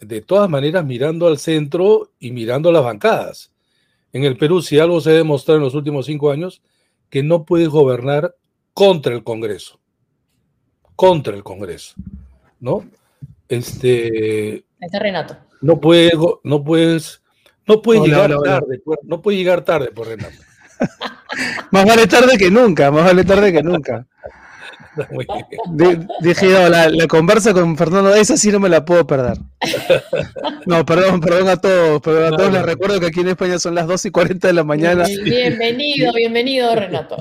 Speaker 7: de todas maneras mirando al centro y mirando las bancadas. En el Perú, si algo se ha demostrado en los últimos cinco años, que no puedes gobernar contra el Congreso. Contra el Congreso. ¿No? Este,
Speaker 2: está Renato.
Speaker 7: no puedes, no puedes, no puedes
Speaker 8: Hola,
Speaker 7: llegar
Speaker 8: hola, hola.
Speaker 7: tarde, por- no puedes llegar tarde por Renato.
Speaker 8: Más vale tarde que nunca, más vale tarde que nunca.
Speaker 7: Muy bien.
Speaker 8: Di- dije, no, la, la conversa con Fernando, esa sí no me la puedo perder. No, perdón, perdón a todos, perdón a
Speaker 7: No,
Speaker 8: todos.
Speaker 7: no.
Speaker 8: Les recuerdo que aquí en España son las 2 y 40 de la mañana.
Speaker 2: Bienvenido, bienvenido, Renato.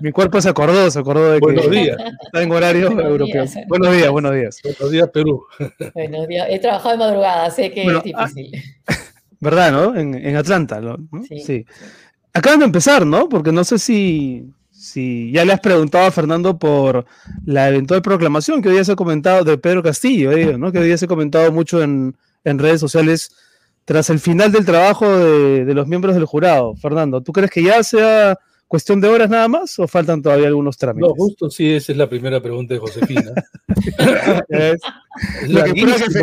Speaker 8: Mi cuerpo se acordó, se acordó de que
Speaker 7: Buenos días.
Speaker 8: está en horario
Speaker 2: Buenos
Speaker 8: europeo.
Speaker 2: días.
Speaker 8: Buenos días, buenos días.
Speaker 7: Buenos días, Perú.
Speaker 2: Buenos días. He trabajado de madrugada, sé que
Speaker 8: Bueno,
Speaker 2: es
Speaker 8: ah,
Speaker 2: difícil.
Speaker 8: ¿Verdad, no? En, en Atlanta, ¿no?
Speaker 2: Sí.
Speaker 8: Sí. Acaban de empezar, ¿no? Porque no sé si, si ya le has preguntado a Fernando por la eventual proclamación que hoy se ha comentado de Pedro Castillo, eh, ¿no? Que hoy se ha comentado mucho en, en redes sociales tras el final del trabajo de, de los miembros del jurado. Fernando, ¿tú crees que ya sea cuestión de horas nada más o faltan todavía algunos trámites?
Speaker 7: No, justo sí, esa es la primera pregunta de Josefina.
Speaker 8: Es- lo, que prueba que,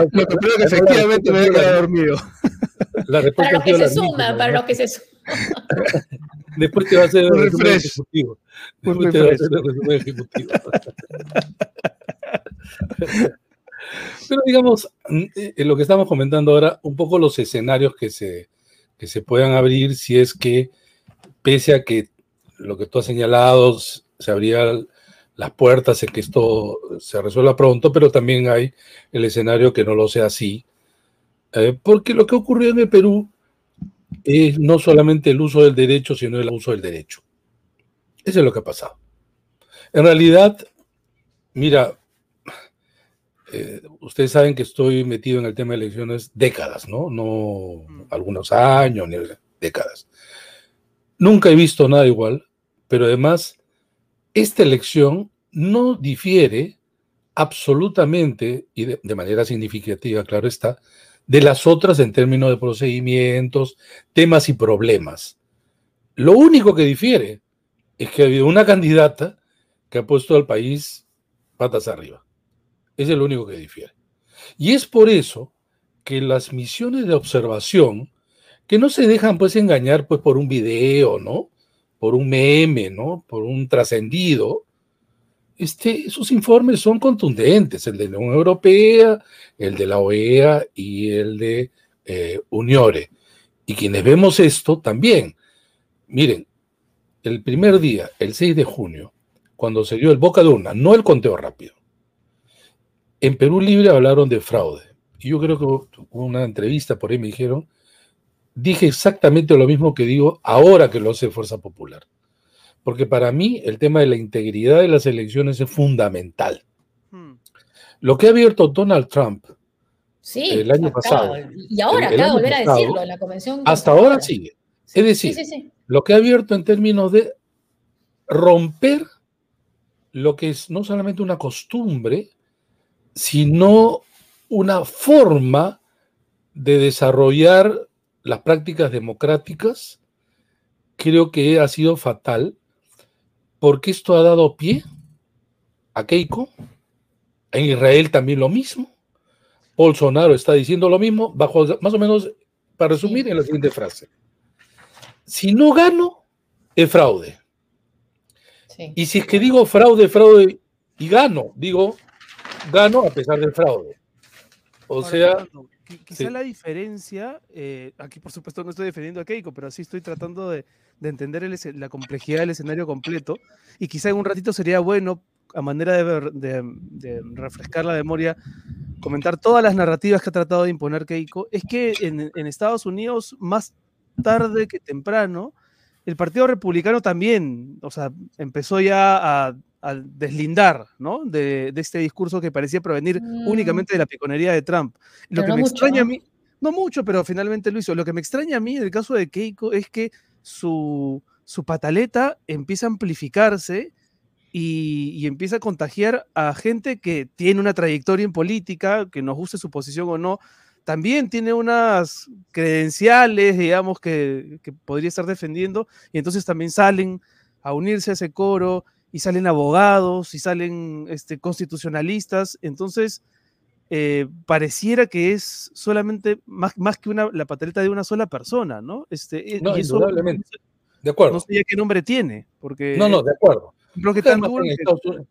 Speaker 8: lo efectivamente me he quedado dormido.
Speaker 7: La respuesta
Speaker 2: Para los que se suman, para los que se suman.
Speaker 7: Después te va a hacer el
Speaker 8: Un
Speaker 7: resumen
Speaker 8: refresh.
Speaker 7: ejecutivo. Después te va a hacer el resumen ejecutivo. Pero digamos, mm, eh, lo que estamos comentando ahora, un poco los escenarios que se, que se puedan abrir si es que, pese a que lo que tú has señalado, se abrían las puertas en que esto se resuelva pronto, pero también hay el escenario que no lo sea así. Eh, porque lo que ocurrió en el Perú es no solamente el uso del derecho, sino el uso del derecho. Eso es lo que ha pasado. En realidad, mira, eh, ustedes saben que estoy metido en el tema de elecciones décadas, ¿no? No algunos años, ni décadas. Nunca he visto nada igual, pero además, esta elección no difiere absolutamente, y de, manera significativa, claro está, de las otras en términos de procedimientos, temas y problemas. Lo único que difiere es que ha habido una candidata que ha puesto al país patas arriba. Es lo único que difiere. Y es por eso que las misiones de observación, que no se dejan pues engañar pues por un video, ¿no? Por un meme, ¿no? Por un trascendido, este, sus informes son contundentes, el de la Unión Europea, el de la OEA y el de eh, Uniore. Y quienes vemos esto también, miren, el primer día, el 6 de junio, cuando se dio el boca de urna, no el conteo rápido, en Perú Libre hablaron de fraude. Y yo creo que hubo una entrevista por ahí me dijeron, dije exactamente lo mismo que digo ahora que lo hace Fuerza Popular. Porque para mí el tema de la integridad de las elecciones es fundamental. Lo que ha abierto Donald Trump
Speaker 2: Sí,
Speaker 7: El año pasado.
Speaker 2: Y ahora
Speaker 7: El- el
Speaker 2: acaba de volver a decirlo en la convención.
Speaker 7: hasta ahora sigue.
Speaker 2: Sí,
Speaker 7: Es decir,
Speaker 2: sí, sí, sí.
Speaker 7: lo que ha abierto en términos de romper lo que es no solamente una costumbre, sino una forma de desarrollar las prácticas democráticas, creo que ha sido fatal, porque esto ha dado pie a Keiko, en Israel también lo mismo, Bolsonaro está diciendo lo mismo, bajo más o menos, para resumir, en la siguiente frase. Si no gano, es fraude.
Speaker 2: sí.
Speaker 7: Y si es que digo fraude, fraude y gano, digo gano a pesar del fraude. O sea,
Speaker 8: quizá
Speaker 7: Sí.
Speaker 8: la diferencia, eh, aquí por supuesto no estoy defendiendo a Keiko, pero sí estoy tratando de, de entender el la complejidad del escenario completo. Y quizá en un ratito sería bueno, a manera de, ver- de- de refrescar la memoria, comentar todas las narrativas que ha tratado de imponer Keiko. Es que en, en Estados Unidos, más tarde que temprano, el Partido Republicano también, o sea, empezó ya a, a deslindar, ¿no? De, de este discurso que parecía provenir
Speaker 2: Mm.
Speaker 8: únicamente de la piconería de Trump. Lo
Speaker 2: Pero
Speaker 8: que
Speaker 2: no
Speaker 8: me
Speaker 2: mucho,
Speaker 8: extraña a mí, no mucho, pero finalmente lo hizo. Lo que me extraña a mí en el caso de Keiko es que su, su pataleta empieza a amplificarse y, y empieza a contagiar a gente que tiene una trayectoria en política, que nos guste su posición o no, también tiene unas credenciales, digamos, que, que podría estar defendiendo, y entonces también salen a unirse a ese coro, y salen abogados, y salen este, constitucionalistas, entonces eh, pareciera que es solamente más, más que una, la pataleta de una sola persona, ¿no? Este, eh,
Speaker 7: No,
Speaker 8: y eso
Speaker 7: indudablemente. De acuerdo.
Speaker 8: no sé ya qué nombre tiene, porque
Speaker 7: No, no, de acuerdo.
Speaker 8: creo que tan
Speaker 7: en, Estados Unidos,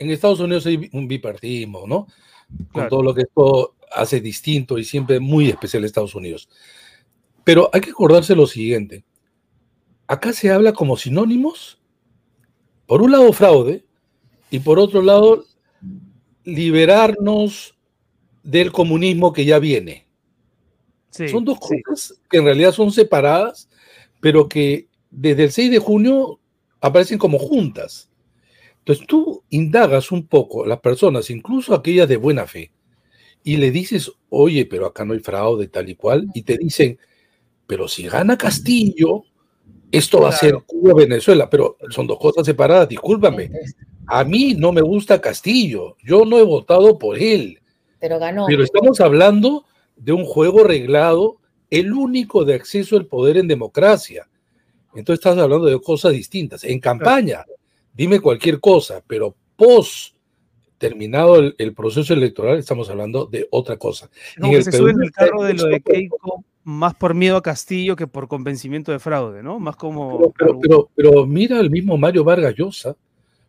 Speaker 7: en Estados Unidos hay un bipartismo, ¿no? Con
Speaker 8: Claro.
Speaker 7: todo lo que esto hace distinto y siempre muy especial Estados Unidos. Pero hay que acordarse lo siguiente. Acá se habla como sinónimos, por un lado fraude y por otro lado liberarnos del comunismo que ya viene.
Speaker 8: sí,
Speaker 7: son dos
Speaker 8: sí.
Speaker 7: cosas que en realidad son separadas, pero que desde el 6 de junio aparecen como juntas. Entonces tú indagas un poco las personas, incluso aquellas de buena fe, y le dices, oye, pero acá no hay fraude tal y cual, y te dicen, pero si gana Castillo, esto va a ser. Cuba-Venezuela, pero son dos cosas separadas, discúlpame. A mí no me gusta Castillo, yo no he votado por él.
Speaker 2: Pero ganó.
Speaker 7: Pero estamos hablando de un juego reglado, el único de acceso al poder en democracia. Entonces estás hablando de cosas distintas. En campaña, dime cualquier cosa, pero post terminado el, el proceso electoral, estamos hablando de otra cosa. En
Speaker 8: que
Speaker 7: el
Speaker 8: se
Speaker 7: Perú
Speaker 8: sube en el carro de lo de Keiko más por miedo a Castillo que por convencimiento de fraude, ¿no? Más como...
Speaker 7: Pero, pero, pero, pero mira al mismo Mario Vargas Llosa,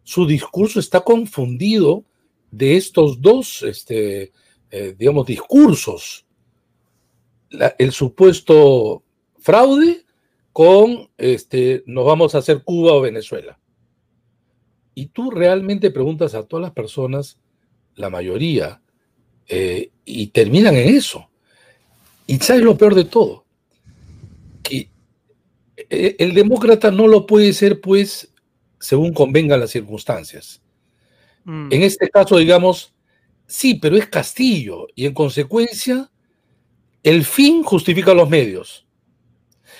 Speaker 7: su discurso está confundido de estos dos, este, eh, digamos, discursos. La- el supuesto fraude con, este, nos vamos a hacer Cuba o Venezuela. Y tú realmente preguntas a todas las personas, la mayoría, eh, y terminan en eso. Y sabes lo peor de todo, que eh, el demócrata no lo puede ser, pues, según convengan las circunstancias.
Speaker 8: Mm,
Speaker 7: En este caso, digamos, sí, pero es Castillo, y en consecuencia, el fin justifica los medios.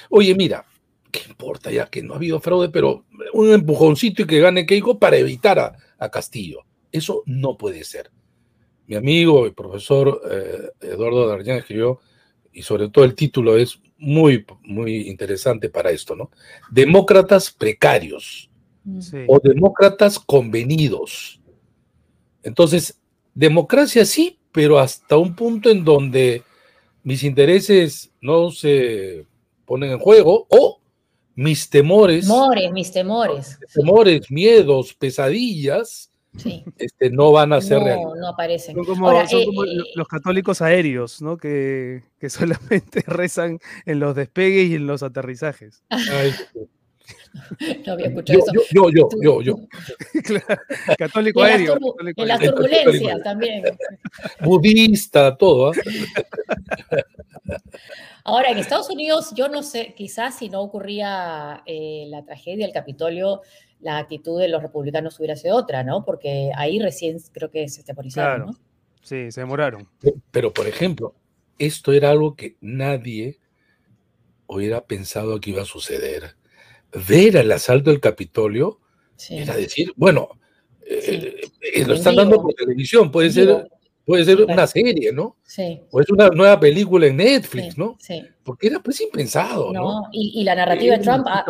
Speaker 7: Oye, mira, ¿qué importa ya que no ha habido fraude, pero un empujoncito y que gane Keiko para evitar a, a Castillo? Eso no puede ser. Mi amigo y profesor eh, Eduardo Darllán escribió, y sobre todo el título es muy, muy interesante para esto, ¿no? Demócratas precarios
Speaker 2: Mm.
Speaker 8: sí.
Speaker 7: o demócratas convenidos. Entonces, democracia sí, pero hasta un punto en donde mis intereses no se ponen en juego o mis temores,
Speaker 2: Temores, mis temores.
Speaker 7: temores, miedos, pesadillas,
Speaker 2: Sí.
Speaker 7: este, no van a ser
Speaker 2: No,
Speaker 7: realidad.
Speaker 2: no aparecen.
Speaker 8: Son como,
Speaker 2: Ahora,
Speaker 8: son
Speaker 2: eh,
Speaker 8: como
Speaker 2: eh,
Speaker 8: lo- los católicos aéreos, ¿no? Que, que solamente rezan en los despegues y en los aterrizajes.
Speaker 7: Ay,
Speaker 2: no había escuchado
Speaker 7: yo,
Speaker 2: eso.
Speaker 7: yo, yo, yo, yo, yo.
Speaker 8: Claro, Católico
Speaker 2: en
Speaker 8: aéreo. católico
Speaker 2: en las turbulencias también.
Speaker 7: budista, todo. ¿ah?
Speaker 2: Ahora, en Estados Unidos, yo no sé, quizás si no ocurría eh, la tragedia del Capitolio, la actitud de los republicanos hubiera sido otra, ¿no? Porque ahí recién creo que se temporizaron,
Speaker 8: Claro.
Speaker 2: ¿no?
Speaker 8: Sí, se demoraron.
Speaker 7: Pero, por ejemplo, esto era algo que nadie hubiera pensado que iba a suceder. Ver el asalto del Capitolio
Speaker 2: Sí.
Speaker 7: era decir, bueno, eh, eh, lo
Speaker 2: En
Speaker 7: están dando por televisión, puede
Speaker 2: En
Speaker 7: ser. Puede ser una serie, ¿no?
Speaker 2: Sí.
Speaker 7: O es una nueva película en Netflix,
Speaker 2: sí,
Speaker 7: ¿no?
Speaker 2: sí.
Speaker 7: Porque era pues impensado, ¿no?
Speaker 2: No, y, y la narrativa de Trump ha,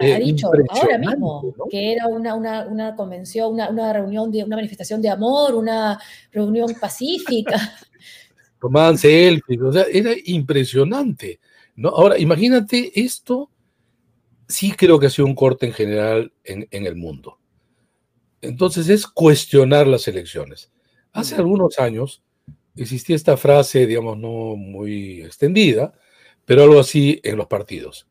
Speaker 7: eh,
Speaker 2: dicho ahora mismo
Speaker 7: ¿no?
Speaker 2: que era una, una, una convención, una, una reunión, de, una manifestación de amor, una reunión pacífica.
Speaker 7: Tomaban selfies, o sea, era impresionante, ¿no? Ahora, imagínate esto, sí creo que ha sido un corte en general en, en el mundo. Entonces es cuestionar las elecciones. Hace algunos años, existía esta frase, digamos, no muy extendida, pero algo así en los partidos.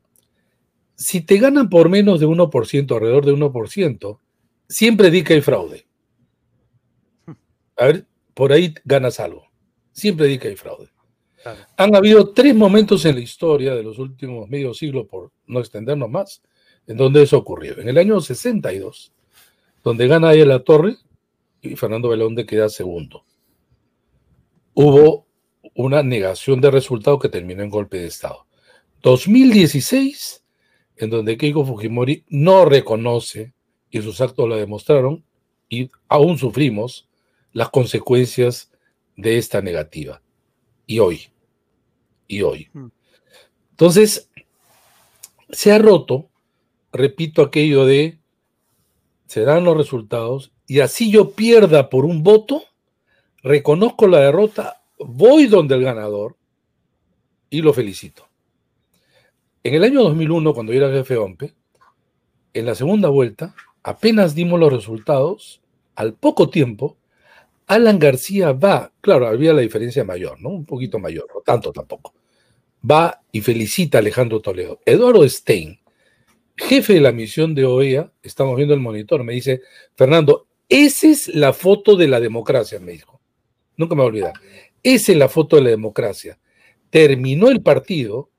Speaker 7: Si te ganan por menos de 1%, alrededor de 1%, siempre di que hay fraude. A ver, por ahí ganas algo. Siempre di que hay fraude.
Speaker 8: Claro.
Speaker 7: Han habido tres momentos en la historia de los últimos medio siglo, por no extendernos más, en donde eso ocurrió. En el año 62, donde gana ahí la Torre y Fernando Belaunde queda segundo. Hubo una negación de resultado que terminó en golpe de Estado. 2016, en donde Keiko Fujimori no reconoce, y sus actos lo demostraron, y aún sufrimos las consecuencias de esta negativa. Y hoy, y hoy.
Speaker 8: Mm.
Speaker 7: Entonces, se ha roto, repito aquello de, se dan los resultados, y así yo pierda por un voto, reconozco la derrota, voy donde el ganador y lo felicito. En el año 2001, cuando yo era jefe de OMPE, en la segunda vuelta, apenas dimos los resultados, al poco tiempo, Alan García va, claro, había la diferencia mayor, ¿no? Un poquito mayor, no tanto tampoco. Va y felicita a Alejandro Toledo. Eduardo Stein, jefe de la misión de OEA, estamos viendo el monitor, me dice, Fernando, esa es la foto de la democracia, me dijo. Nunca me voy a olvidar. Esa es la foto de la democracia. Terminó el partido,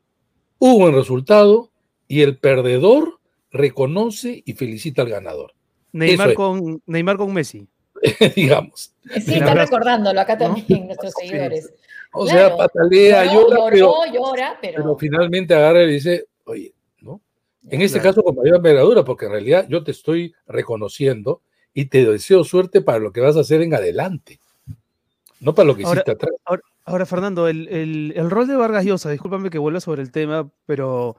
Speaker 7: hubo un resultado y el perdedor reconoce y felicita al ganador.
Speaker 8: Neymar
Speaker 7: es.
Speaker 8: con, Neymar con Messi.
Speaker 7: digamos.
Speaker 2: Sí,
Speaker 8: Sin
Speaker 2: está
Speaker 8: abrazo.
Speaker 2: recordándolo acá también nuestros
Speaker 7: Sí.
Speaker 2: seguidores.
Speaker 7: O
Speaker 2: Claro.
Speaker 7: sea, patalea,
Speaker 2: Lloró,
Speaker 7: llora, pero,
Speaker 2: lloró, llora, pero,
Speaker 7: pero finalmente agarra y dice, oye, ¿no? En este
Speaker 8: Claro.
Speaker 7: caso con mayor envergadura, porque en realidad yo te estoy reconociendo y te deseo suerte para lo que vas a hacer en adelante, no para lo que
Speaker 8: Ahora-
Speaker 7: hiciste atrás.
Speaker 8: Ahora, Fernando, el, el- el rol de Vargas Llosa, discúlpame que vuelva sobre el tema, pero,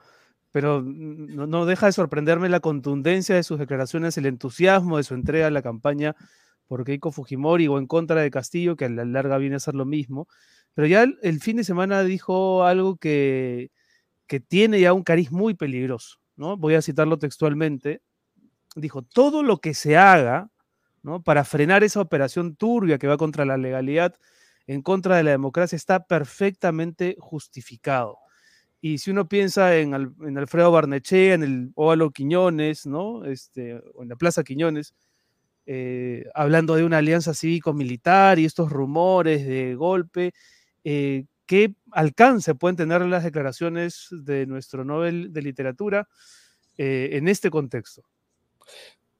Speaker 8: pero no, no deja de sorprenderme la contundencia de sus declaraciones, el entusiasmo de su entrega a la campaña por Keiko Fujimori o en contra de Castillo, que a la larga viene a ser lo mismo. Pero ya el, el fin de semana dijo algo que, que tiene ya un cariz muy peligroso, ¿no? Voy a citarlo textualmente. Dijo, todo lo que se haga. Para frenar esa operación turbia que va contra la legalidad, en contra de la democracia está perfectamente justificado. Y si uno piensa en, Al- en Alfredo Barnechea, en el Óvalo Quiñones, ¿no? Este, o en la Plaza Quiñones, eh, hablando de una alianza cívico-militar y estos rumores de golpe, eh, ¿qué alcance pueden tener las declaraciones de nuestro Nobel de Literatura eh, en este contexto?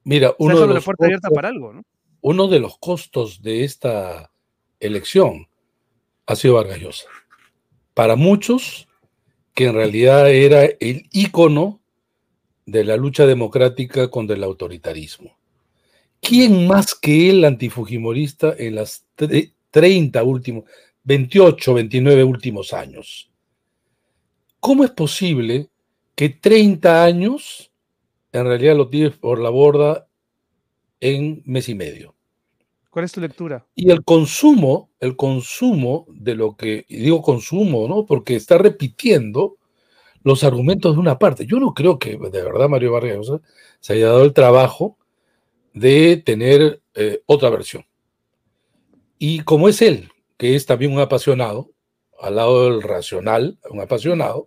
Speaker 7: Mira, uno de,
Speaker 8: la
Speaker 7: los
Speaker 8: abierta
Speaker 7: costos,
Speaker 8: para algo, ¿no?
Speaker 7: uno de los costos de esta elección ha sido Vargas Llosa. Para muchos, que en realidad era el ícono de la lucha democrática contra el autoritarismo. ¿Quién más que el antifujimorista en las tre- 30 últimos, 28, 29 últimos años? ¿Cómo es posible que 30 años en realidad lo tires por la borda en mes y medio?
Speaker 8: ¿Cuál es tu lectura?
Speaker 7: Y el consumo, el consumo de lo que, y digo consumo, ¿no? Porque está repitiendo los argumentos de una parte. Yo no creo que de verdad Mario Vargas Llosa se haya dado el trabajo de tener eh, otra versión. Y como es él, que es también un apasionado, al lado del racional, un apasionado,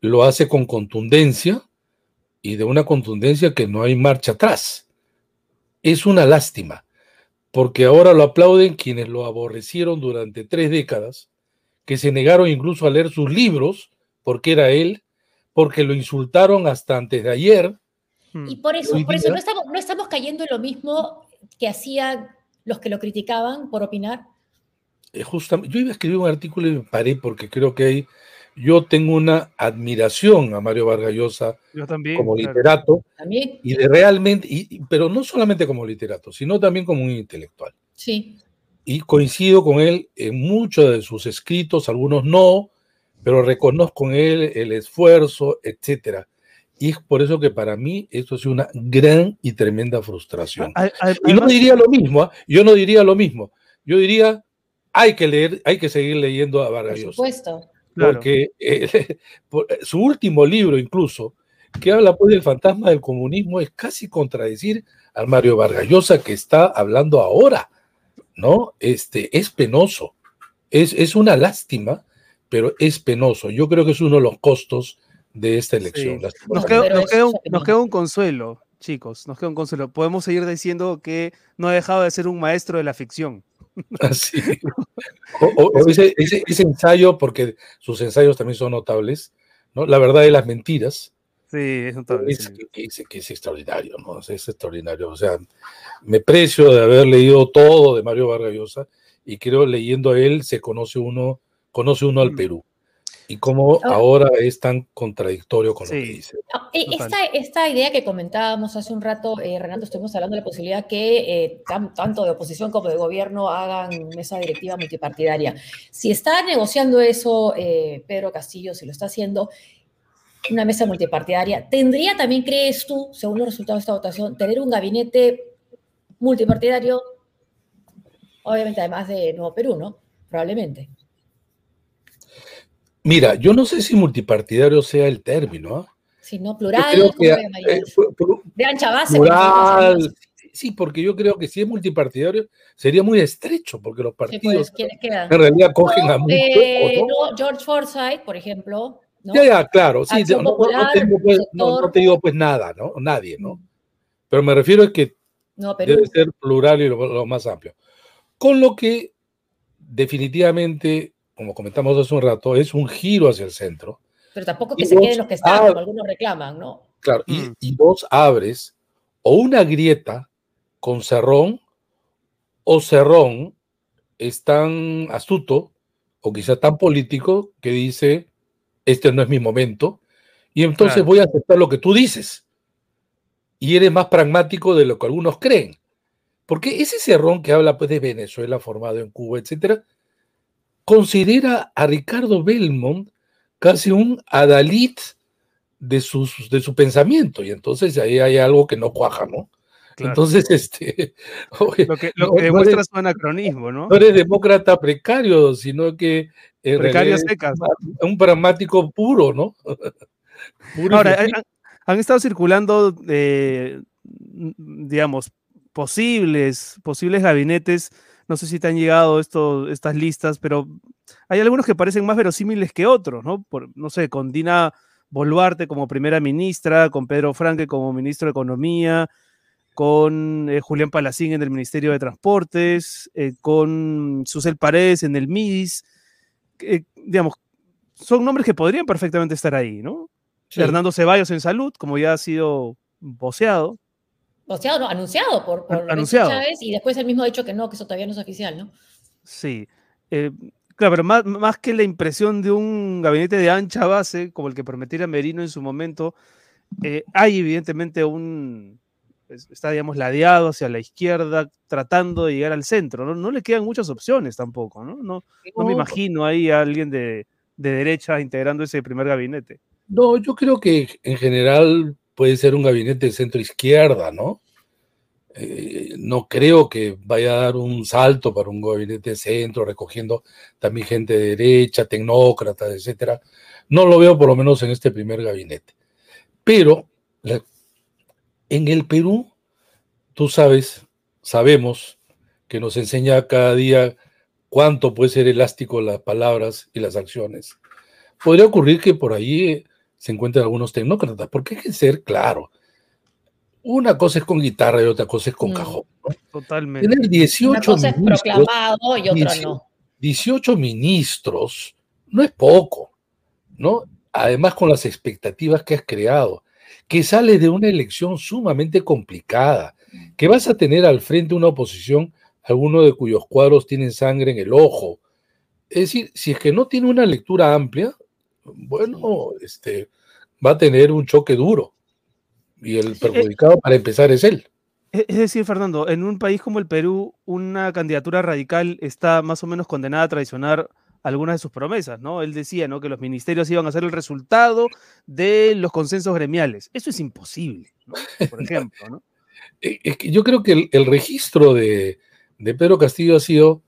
Speaker 7: lo hace con contundencia y de una contundencia que no hay marcha atrás. Es una lástima porque ahora lo aplauden quienes lo aborrecieron durante tres décadas, que se negaron incluso a leer sus libros, porque era él, porque lo insultaron hasta antes de ayer.
Speaker 8: Hmm.
Speaker 2: Y por eso, por eso no estamos, no estamos cayendo en lo mismo que hacían los que lo criticaban por opinar.
Speaker 7: Eh, justamente, yo iba a escribir un artículo y me paré porque creo que hay, yo tengo una admiración a Mario Vargas Llosa
Speaker 8: Yo también.
Speaker 7: como
Speaker 8: claro.
Speaker 7: literato,
Speaker 2: También,
Speaker 7: y de realmente, y- pero no solamente como literato, sino también como un intelectual.
Speaker 2: sí.
Speaker 7: y coincido con él en muchos de sus escritos, algunos no, pero reconozco en él el esfuerzo, etcétera. Y es por eso que para mí esto es una gran y tremenda frustración.
Speaker 8: A- a-
Speaker 7: Y no
Speaker 8: además-
Speaker 7: diría lo mismo, ¿ah? yo no diría lo mismo. Yo diría, hay que leer, hay que seguir leyendo a
Speaker 2: Por
Speaker 7: Vargas Llosa,
Speaker 2: supuesto.
Speaker 8: Claro.
Speaker 7: porque eh, por- su último libro incluso, que habla pues del fantasma del comunismo, es casi contradecir al Mario Vargas Llosa que está hablando ahora, ¿no? Este, es penoso, Es, es una lástima, pero es penoso. Yo creo que es uno de los costos de esta elección.
Speaker 8: Sí. Nos, queda, nos, queda un, nos queda un consuelo, chicos, nos queda un consuelo. Podemos seguir diciendo que no ha dejado de ser un maestro de la ficción.
Speaker 7: Así. O, o, ese, ese, ese, ensayo, porque sus ensayos también son notables, ¿no? La verdad de las mentiras.
Speaker 8: Sí, es notable.
Speaker 7: Es, extraordinario, ¿no? Es extraordinario. O sea, me precio de haber leído todo de Mario Vargas Llosa y creo leyendo a él se conoce uno, conoce uno al Perú y cómo oh. ahora es tan contradictorio con sí. lo que dice.
Speaker 2: No, esta, esta, idea que comentábamos hace un rato, eh, Renato, estuvimos hablando de la posibilidad que eh, tan, tanto de oposición como de gobierno hagan mesa directiva multipartidaria. Si está negociando eso eh, Pedro Castillo, si lo está haciendo, una mesa multipartidaria, ¿tendría también, crees tú, según los resultados de esta votación, tener un gabinete multipartidario? Obviamente, además de Nuevo Perú, ¿no? Probablemente.
Speaker 7: Mira, yo no sé si multipartidario sea el término. ¿eh?
Speaker 2: Si no, plural. Que, eh, de ancha base.
Speaker 7: Plural. Sí, porque yo creo que si es multipartidario sería muy estrecho, porque los partidos sí, pues, en realidad cogen a muchos.
Speaker 2: Eh, no, George Forsyth, por ejemplo. ¿no?
Speaker 7: Ya, ya, claro. Sí, no, popular, tengo, pues, no, te digo pues nada, ¿no? Nadie, ¿no? Pero me refiero a que debe ser plural y lo, lo más amplio. Con lo que definitivamente como comentamos hace un rato, es un giro hacia el centro.
Speaker 2: Pero tampoco que se queden los que están, como algunos reclaman, ¿no?
Speaker 7: Claro, y, mm. y, vos abres o una grieta con Cerrón, o Cerrón es tan astuto, o quizá tan político, que dice, este no es mi momento, y entonces claro. voy a aceptar lo que tú dices. Y eres más pragmático de lo que algunos creen. Porque ese Cerrón que habla pues, de Venezuela formado en Cuba, etcétera, considera a Ricardo Belmont casi un adalid de, sus, de su pensamiento, y entonces ahí hay algo que no cuaja, ¿no? Claro. Entonces, este.
Speaker 8: Oye, lo que, lo que no, demuestra no eres, su anacronismo, ¿no?
Speaker 7: No eres demócrata precario, sino que.
Speaker 8: En Precario secas.
Speaker 7: Un pragmático puro, ¿no?
Speaker 8: puro Ahora, han, han, estado circulando, eh, digamos, posibles, posibles gabinetes no sé si te han llegado esto, estas listas, pero hay algunos que parecen más verosímiles que otros, ¿no? Por, no sé, con Dina Boluarte como primera ministra, con Pedro Franque como ministro de Economía, con eh, Julián Palacín en el Ministerio de Transportes, eh, con Susel Paredes en el MIDIS. Eh, digamos, son nombres que podrían perfectamente estar ahí, ¿no? Sí. Fernando Ceballos en salud, como ya ha sido voceado.
Speaker 2: Voceado, no, anunciado por, por
Speaker 8: anunciado.
Speaker 2: Chávez y después él mismo ha dicho que no, que eso todavía no es oficial, ¿no?
Speaker 8: Sí. Eh, claro, pero más, más, que la impresión de un gabinete de ancha base, como el que prometiera Merino en su momento, eh, hay evidentemente un. Está, digamos, ladeado hacia la izquierda, tratando de llegar al centro. No, no le quedan muchas opciones tampoco, ¿no? No, no me imagino ahí a alguien de, de derecha integrando ese primer gabinete.
Speaker 7: No, yo creo que en general puede ser un gabinete de centro izquierda, ¿no? Eh, no creo que vaya a dar un salto para un gabinete de centro, recogiendo también gente de derecha, tecnócratas, etcétera. No lo veo por lo menos en este primer gabinete. Pero en el Perú, tú sabes, sabemos que nos enseña cada día cuánto puede ser elástico las palabras y las acciones. Podría ocurrir que por ahí se encuentran algunos tecnócratas, porque hay que ser claro. Una cosa es con guitarra y otra cosa es con mm, cajón. ¿no?
Speaker 8: Totalmente.
Speaker 7: Tener 18
Speaker 2: Una cosa es proclamado y otra no.
Speaker 7: 18 ministros no es poco, ¿no? Además con las expectativas que has creado, que sale de una elección sumamente complicada, que vas a tener al frente una oposición, algunos de cuyos cuadros tienen sangre en el ojo. Es decir, si es que no tiene una lectura amplia, bueno, este, va a tener un choque duro. Y el perjudicado, para empezar, es él.
Speaker 8: Es decir, Fernando, en un país como el Perú, una candidatura radical está más o menos condenada a traicionar algunas de sus promesas, ¿no? Él decía, ¿no? Que los ministerios iban a ser el resultado de los consensos gremiales. Eso es imposible, ¿no? Por ejemplo, ¿no?
Speaker 7: Es que yo creo que el, el registro de, de Pedro Castillo ha sido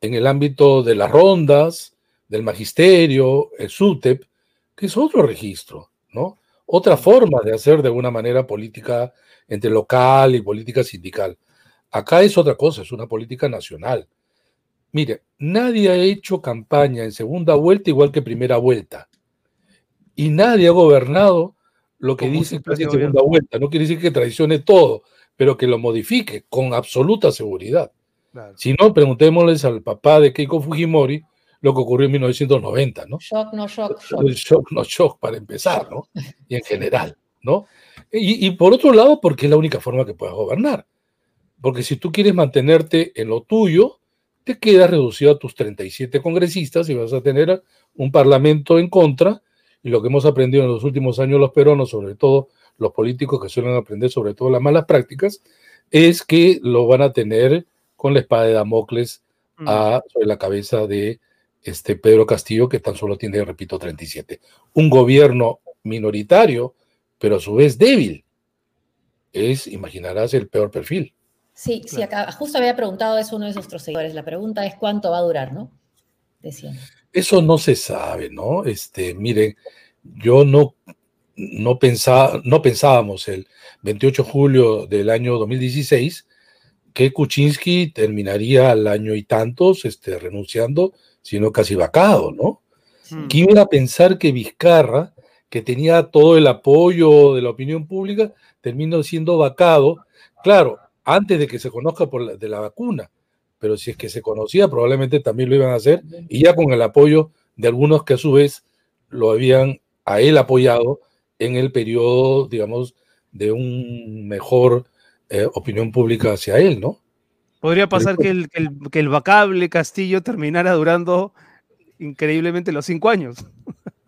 Speaker 7: en el ámbito de las rondas, del magisterio, el SUTEP, que es otro registro, ¿no? Otra forma de hacer de alguna manera política entre local y política sindical. Acá es otra cosa, es una política nacional. Mire, nadie ha hecho campaña en segunda vuelta igual que primera vuelta. Y nadie ha gobernado lo que dice casi en segunda vuelta. No quiere decir que traicione todo, pero que lo modifique con absoluta seguridad.
Speaker 8: Claro.
Speaker 7: Si no, preguntémosles al papá de Keiko Fujimori lo que ocurrió en 1990, ¿no?
Speaker 2: Shock, no shock, shock.
Speaker 7: El shock, no shock, para empezar, ¿no? Y en general, ¿no? Y, y por otro lado, porque es la única forma que puedas gobernar. Porque si tú quieres mantenerte en lo tuyo, te quedas reducido a tus 37 congresistas y vas a tener un parlamento en contra. Y lo que hemos aprendido en los últimos años los peruanos, sobre todo los políticos que suelen aprender sobre todo las malas prácticas, es que lo van a tener con la espada de Damocles
Speaker 8: Mm.
Speaker 7: a- sobre la cabeza de este Pedro Castillo, que tan solo tiene, repito, 37. Un gobierno minoritario, pero a su vez débil. Es, imaginarás, el peor perfil.
Speaker 2: Sí, sí, acá justo había preguntado eso uno de nuestros seguidores. La pregunta es cuánto va a durar, ¿no? Decían.
Speaker 7: Eso no se sabe, ¿no? Este, miren, yo no, no, pensaba, no pensábamos el 28 de julio del año 2016 que Kuczynski terminaría al año y tantos este, renunciando, sino casi vacado, ¿no?
Speaker 8: Mm.
Speaker 7: ¿Quién iba a pensar que Vizcarra, que tenía todo el apoyo de la opinión pública, terminó siendo vacado? Claro, antes de que se conozca por la, de la vacuna, pero si es que se conocía, probablemente también lo iban a hacer, y ya con el apoyo de algunos que a su vez lo habían a él apoyado en el periodo, digamos, de un mejor eh, opinión pública hacia él, ¿no?
Speaker 8: Podría pasar que el, que, el, que el vacable Castillo terminara durando increíblemente los cinco años.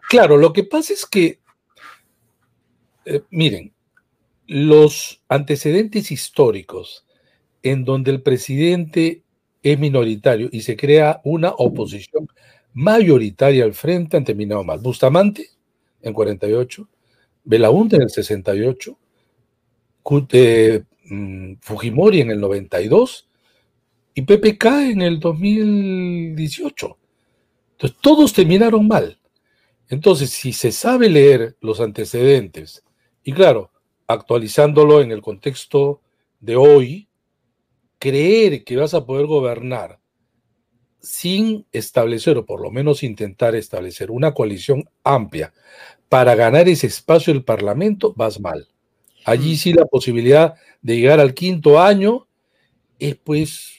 Speaker 7: Claro, lo que pasa es que, eh, miren, los antecedentes históricos en donde el presidente es minoritario y se crea una oposición mayoritaria al frente han terminado mal. Bustamante en 48, Belaúnde en el 68, eh, Fujimori en el 92 y PPK en el 2018. Entonces, todos terminaron mal. Entonces, si se sabe leer los antecedentes, y claro, actualizándolo en el contexto de hoy, creer que vas a poder gobernar sin establecer, o por lo menos intentar establecer una coalición amplia para ganar ese espacio del Parlamento, vas mal. Allí sí la posibilidad de llegar al quinto año es pues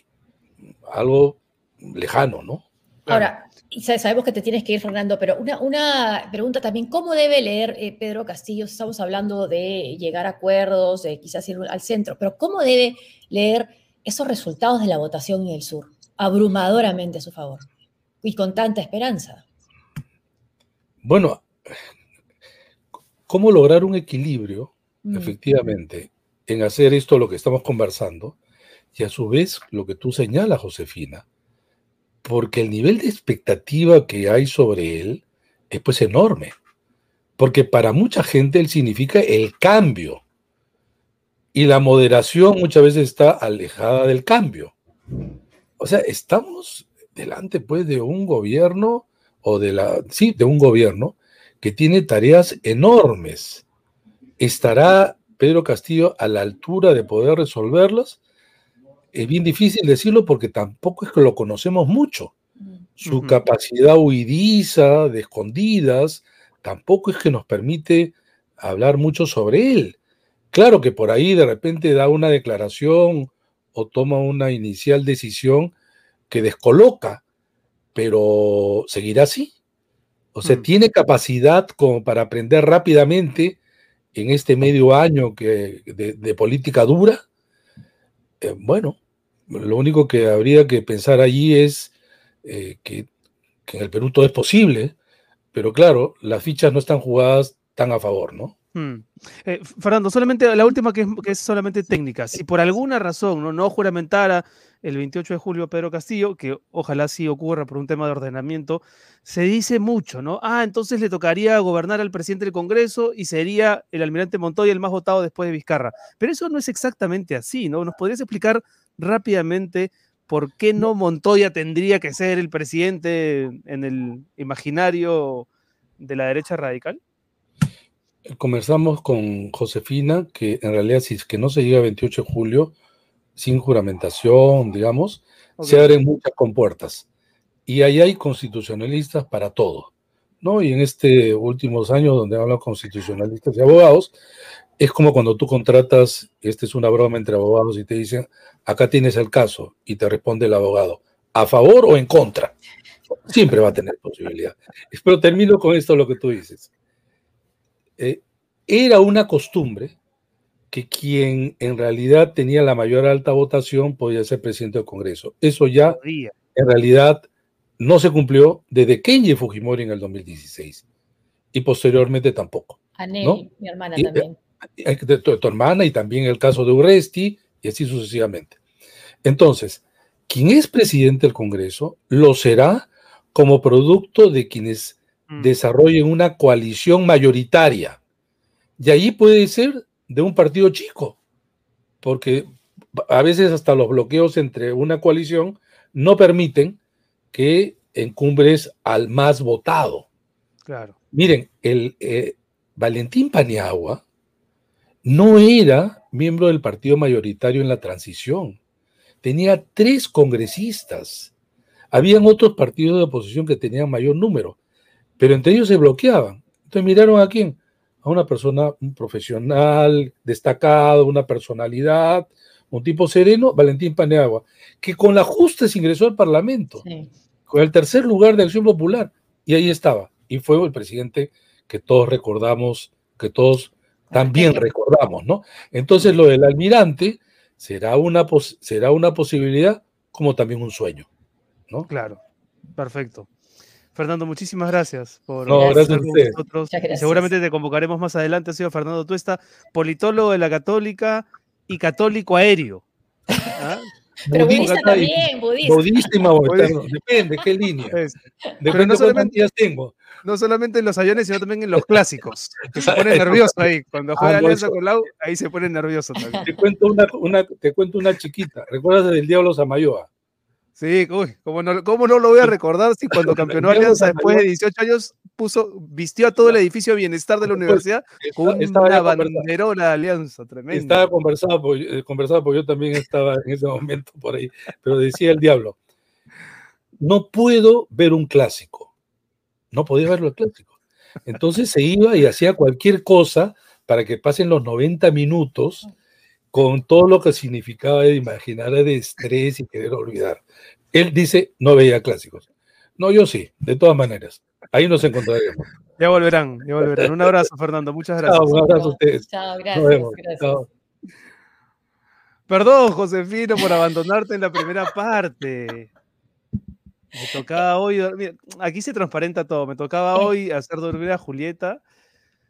Speaker 7: algo lejano, ¿no?
Speaker 2: Ahora, y sabemos que te tienes que ir, Fernando, pero una, una pregunta también, ¿cómo debe leer eh, Pedro Castillo? Estamos hablando de llegar a acuerdos, de quizás ir al centro, pero ¿cómo debe leer esos resultados de la votación en el sur? Abrumadoramente a su favor y con tanta esperanza.
Speaker 7: Bueno, ¿cómo lograr un equilibrio, mm. efectivamente, en hacer esto lo que estamos conversando? Y a su vez, lo que tú señalas, Josefina, porque el nivel de expectativa que hay sobre él es pues enorme. Porque para mucha gente él significa el cambio. Y la moderación muchas veces está alejada del cambio. O sea, estamos delante pues de un gobierno o de la, sí, de un gobierno que tiene tareas enormes. ¿Estará Pedro Castillo a la altura de poder resolverlas? Es bien difícil decirlo porque tampoco es que lo conocemos mucho. Su uh -huh. capacidad huidiza, de escondidas, tampoco es que nos permite hablar mucho sobre él. Claro que por ahí de repente da una declaración o toma una inicial decisión que descoloca, pero seguirá así. O sea, mm. tiene capacidad como para aprender rápidamente en este medio año que, de, de política dura. Eh, bueno, lo único que habría que pensar allí es eh, que, que, en el Perú todo es posible, pero claro, las fichas no están jugadas tan a favor, ¿no?
Speaker 8: Hmm. Eh, Fernando, solamente la última que es, que es, solamente técnica. Si por alguna razón no juramentara el 28 de julio Pedro Castillo, que ojalá sí ocurra por un tema de ordenamiento, se dice mucho, ¿no? Ah, entonces le tocaría gobernar al presidente del Congreso y sería el almirante Montoya el más votado después de Vizcarra. Pero eso no es exactamente así, ¿no? ¿Nos podrías explicar rápidamente por qué no Montoya tendría que ser el presidente en el imaginario de la derecha radical?
Speaker 7: Conversamos con Josefina que en realidad si es que no se llega a 28 de julio sin juramentación, digamos, se abren muchas compuertas. Y ahí hay constitucionalistas para todo. ¿no? Y en estos últimos años, donde hablan constitucionalistas y abogados, es como cuando tú contratas, esta es una broma entre abogados y te dicen, acá tienes el caso, y te responde el abogado, ¿a favor o en contra? Siempre va a tener posibilidad. Pero termino con esto lo que tú dices. Eh, era una costumbre que quien en realidad tenía la mayor alta votación podía ser presidente del Congreso. Eso ya en realidad no se cumplió desde Kenji Fujimori en el 2016 y posteriormente tampoco.
Speaker 2: Anel, mi hermana también.
Speaker 7: Eh, de tu, tu, hermana y también el caso de Uresti y así sucesivamente. Entonces, quien es presidente del Congreso lo será como producto de quienes. Desarrollen una coalición mayoritaria. Y ahí puede ser de un partido chico, porque a veces hasta los bloqueos entre una coalición no permiten que encumbres al más votado.
Speaker 8: Claro.
Speaker 7: Miren, el eh, Valentín Paniagua no era miembro del partido mayoritario en la transición. Tenía tres congresistas. Habían otros partidos de oposición que tenían mayor número, pero entre ellos se bloqueaban. Entonces miraron a quién? A una persona, un profesional, destacado, una personalidad, un tipo sereno, Valentín Paniagua, que con la justa se ingresó al Parlamento, sí. con el tercer lugar de Acción Popular, y ahí estaba. Y fue el presidente que todos recordamos, que todos también recordamos, ¿no? Entonces lo del almirante será una, será una posibilidad como también un sueño, ¿no?
Speaker 8: Claro, perfecto. Fernando, muchísimas gracias por
Speaker 7: no, gracias
Speaker 8: estar con nosotros.
Speaker 2: Gracias.
Speaker 8: Seguramente te convocaremos más adelante. Ha sido Fernando Tuesta, politólogo de la Católica y católico aéreo. ¿Ah?
Speaker 2: Pero budista también, budista.
Speaker 7: Budista depende, ¿qué línea?
Speaker 8: Es.
Speaker 7: Depende
Speaker 8: Pero no solamente,
Speaker 7: días tengo.
Speaker 8: no solamente en los aviones, sino también en los clásicos. Que se pone nervioso ahí. Cuando juega
Speaker 7: Ah,
Speaker 8: Alianza con Lau, ahí se pone nervioso también.
Speaker 7: Te cuento una, una- te cuento una chiquita. ¿Recuerdas del Diablo Samayoa?
Speaker 8: Sí, uy, ¿cómo no, cómo no lo voy a recordar si cuando campeonó Alianza después de
Speaker 7: Samayoa.
Speaker 8: 18 años puso, vistió a todo el edificio de bienestar de la universidad con una banderola de Alianza, tremendo.
Speaker 7: Estaba conversado, porque, eh, conversado porque yo también estaba en ese momento por ahí, pero decía el diablo, no puedo ver un clásico, no podía verlo el clásico. Entonces se iba y hacía cualquier cosa para que pasen los 90 minutos con todo lo que significaba de imaginar de estrés y querer olvidar. Él dice, no veía clásicos. No, yo sí, de todas maneras. Ahí nos encontraremos.
Speaker 8: Ya volverán, ya volverán. Un abrazo, Fernando. Muchas gracias.
Speaker 7: Chao, un abrazo a ustedes.
Speaker 2: Chao,
Speaker 7: Nos
Speaker 2: gracias.
Speaker 7: vemos.
Speaker 2: gracias.
Speaker 7: Chao.
Speaker 8: Perdón, Josefino, por abandonarte en la primera parte. Me tocaba hoy dormir. Aquí se transparenta todo. Me tocaba hoy hacer dormir a Julieta.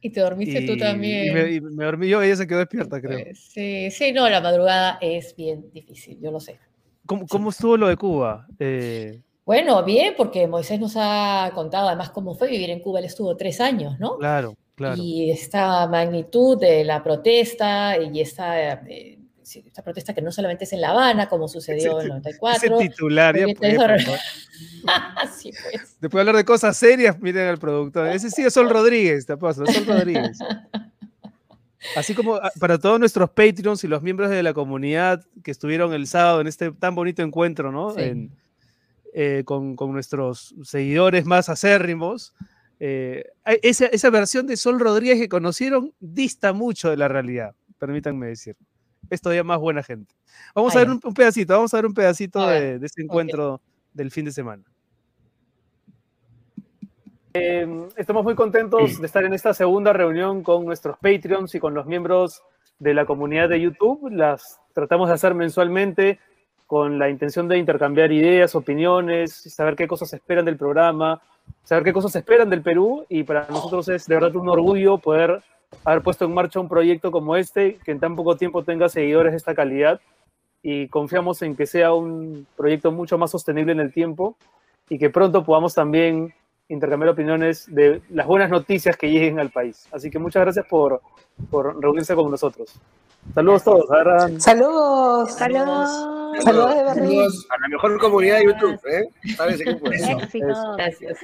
Speaker 2: Y te dormiste
Speaker 8: y,
Speaker 2: tú también.
Speaker 8: y me, y me dormí yo ella se quedó despierta, creo.
Speaker 2: Pues, Sí, sí, no, la madrugada es bien difícil, yo lo sé.
Speaker 8: ¿Cómo, cómo estuvo lo de Cuba? Eh,
Speaker 2: Bueno, bien, porque Moisés nos ha contado además cómo fue vivir en Cuba. Él estuvo tres años, ¿no?
Speaker 8: claro, claro.
Speaker 2: Y esta magnitud de la protesta y esta, eh, sí, esta protesta que no solamente es en La Habana, como sucedió en el
Speaker 8: Ese
Speaker 2: 94.
Speaker 8: titular, ya.
Speaker 2: Así pues.
Speaker 8: Después de hablar de cosas serias, miren al productor. Ese sí es Sol Rodríguez, te paso, Sol Rodríguez. Así como ah, para todos nuestros Patreons y los miembros de la comunidad que estuvieron el sábado en este tan bonito encuentro, ¿no?
Speaker 2: Sí.
Speaker 8: En- eh, con, con nuestros seguidores más acérrimos. eh, hay- esa, esa versión de Sol Rodríguez que conocieron dista mucho de la realidad, permítanme decir. Es todavía más buena gente. Vamos a ver un, un pedacito, vamos a ver un pedacito
Speaker 2: ver,
Speaker 8: de, de ese encuentro del fin de semana. Eh, estamos muy contentos de estar en esta segunda reunión con nuestros Patreons y con los miembros de la comunidad de YouTube. Las tratamos de hacer mensualmente con la intención de intercambiar ideas, opiniones, saber qué cosas esperan del programa, saber qué cosas esperan del Perú y para nosotros es de verdad un orgullo poder haber puesto en marcha un proyecto como este, que en tan poco tiempo tenga seguidores de esta calidad y confiamos en que sea un proyecto mucho más sostenible en el tiempo y que pronto podamos también intercambiar opiniones de las buenas noticias que lleguen al país. Así que muchas gracias por, por reunirse con nosotros. Saludos todos. Agarran-
Speaker 9: Saludos.
Speaker 1: Saludos.
Speaker 9: Saludos de Berlín.
Speaker 10: Saludos a la mejor comunidad de YouTube, ¿eh? Parece que puede.
Speaker 8: Eso,
Speaker 1: Éxitos.
Speaker 8: eso.
Speaker 2: Gracias.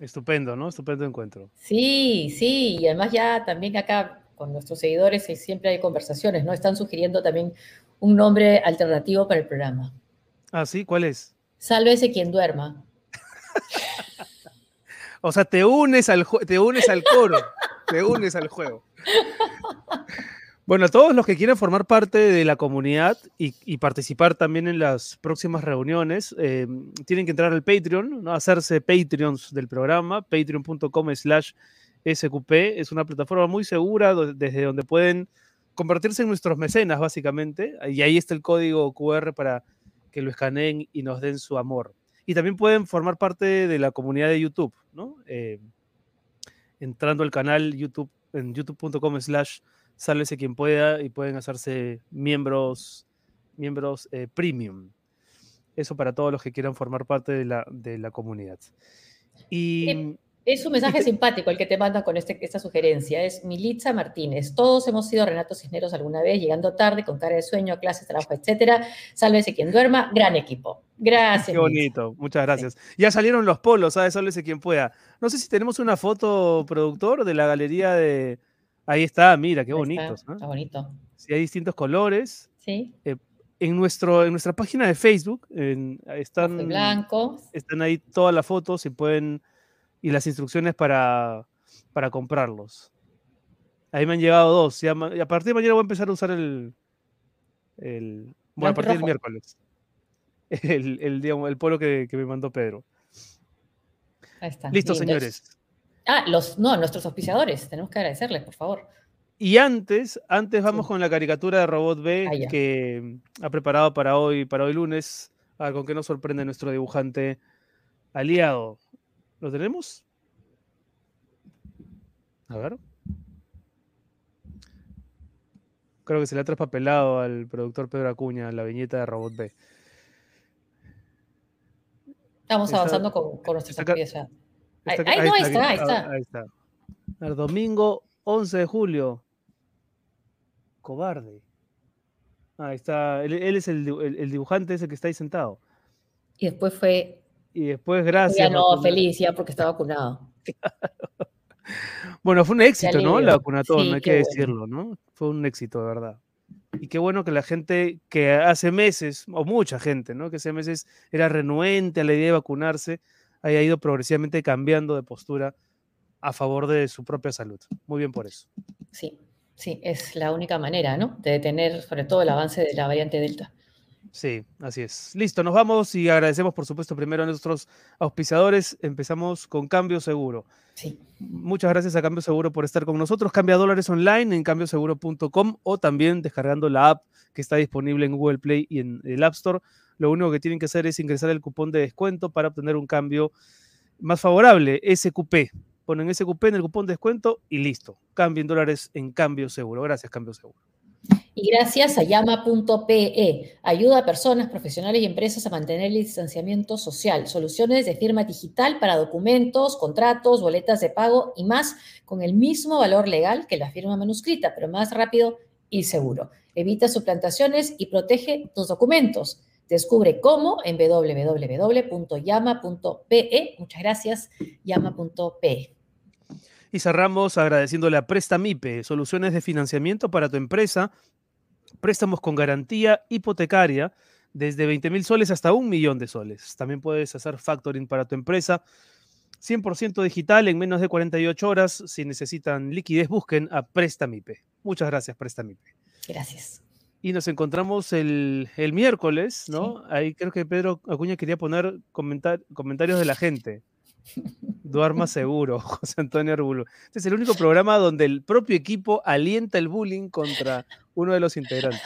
Speaker 8: Estupendo, ¿no? Estupendo encuentro.
Speaker 2: Sí, sí, y además ya también acá con nuestros seguidores eh, siempre hay conversaciones, ¿no? Están sugiriendo también un nombre alternativo para el programa.
Speaker 8: Ah, sí, ¿cuál es?
Speaker 2: Sálvese quien duerma.
Speaker 8: O sea, te unes al, te unes al coro, te unes al juego. Bueno, a todos los que quieran formar parte de la comunidad y, participar también en las próximas reuniones, eh, tienen que entrar al Patreon, ¿no? hacerse Patreons del programa, patreon.com slash SQP. Es una plataforma muy segura desde donde pueden convertirse en nuestros mecenas, básicamente. Y ahí está el código QR para que lo escaneen y nos den su amor. Y también pueden formar parte de la comunidad de YouTube, ¿no? Eh, entrando al canal YouTube en youtube.com slash sálvese quien pueda y pueden hacerse miembros, miembros eh, premium. Eso para todos los que quieran formar parte de la, de la comunidad. Y,
Speaker 2: es un mensaje simpático el que te manda con este, esta sugerencia. Es Militza Martínez. Todos hemos sido Renato Cisneros alguna vez, llegando tarde, con cara de sueño, clases, trabajo, etcétera. Sálvese quien duerma. Gran equipo. Gracias.
Speaker 8: Qué bonito. Muchas gracias. Ya salieron los polos, ¿sabes? Sálvese quien pueda. No sé si tenemos una foto, productor, de la galería de, Ahí está, mira, qué bonitos.
Speaker 2: Está, bonito.
Speaker 8: Sí, hay distintos colores.
Speaker 2: Sí.
Speaker 8: Eh, en, nuestro, en nuestra página de Facebook en, están,
Speaker 2: blanco.
Speaker 8: están ahí todas las fotos y pueden y las instrucciones para, para comprarlos. Ahí me han llegado dos. Y a, partir de mañana voy a empezar a usar el. el bueno, a partir del miércoles. El, el, el polo que, que, me mandó Pedro.
Speaker 2: Ahí está.
Speaker 8: Listo, señores.
Speaker 2: Ah, los, no, nuestros auspiciadores, tenemos que agradecerles, por favor.
Speaker 8: Y antes, antes vamos con la caricatura de Robot B ah, que ha preparado para hoy, para hoy lunes. A ver, con qué nos sorprende nuestro dibujante aliado. ¿Lo tenemos? A ver. Creo que se le ha traspapelado al productor Pedro Acuña la viñeta de Robot B.
Speaker 2: Estamos avanzando con, con nuestra Ahí, no, ahí está, ahí está. Ahí está.
Speaker 8: El domingo 11 de julio. Cobarde. Ahí está. Él, es el, dibujante ese que está ahí sentado.
Speaker 2: Y después fue.
Speaker 8: Y después, gracias. Ya
Speaker 2: no, feliz, ya porque está vacunado.
Speaker 8: bueno, fue un éxito, ¿no? La vacunatón, hay que decirlo, ¿no? Fue un éxito, de verdad. Y qué bueno que la gente que hace meses, o mucha gente, ¿no? Que hace meses era renuente a la idea de vacunarse, haya ido progresivamente cambiando de postura a favor de su propia salud. Muy bien por eso.
Speaker 2: Sí, sí, es la única manera, ¿no? De detener sobre todo el avance de la variante Delta.
Speaker 8: Sí, así es. Listo, nos vamos y agradecemos, por supuesto, primero a nuestros auspiciadores. Empezamos con Cambio Seguro.
Speaker 2: Sí.
Speaker 8: Muchas gracias a Cambio Seguro por estar con nosotros. Cambia dólares online en cambioseguro.com o también descargando la app que está disponible en Google Play y en el App Store lo único que tienen que hacer es ingresar el cupón de descuento para obtener un cambio más favorable, SQP. Ponen SQP en el cupón de descuento y listo. Cambien dólares en cambio seguro. Gracias, cambio seguro.
Speaker 2: Y gracias a llama.pe, ayuda a personas, profesionales y empresas a mantener el distanciamiento social, soluciones de firma digital para documentos, contratos, boletas de pago y más con el mismo valor legal que la firma manuscrita, pero más rápido y seguro. Evita suplantaciones y protege tus documentos. Descubre cómo en www.llama.pe. Muchas gracias, llama.pe.
Speaker 8: Y cerramos agradeciéndole a Prestamipe, soluciones de financiamiento para tu empresa, préstamos con garantía hipotecaria desde 20 mil soles hasta un millón de soles. También puedes hacer factoring para tu empresa. 100% digital en menos de 48 horas. Si necesitan liquidez, busquen a Prestamipe. Muchas gracias, Prestamipe.
Speaker 2: Gracias
Speaker 8: y nos encontramos el, miércoles, ¿no? Ahí creo que Pedro Acuña quería poner comentarios de la gente. Duerma seguro, José Antonio Arbulo. Este es el único programa donde el propio equipo alienta el bullying contra uno de los integrantes.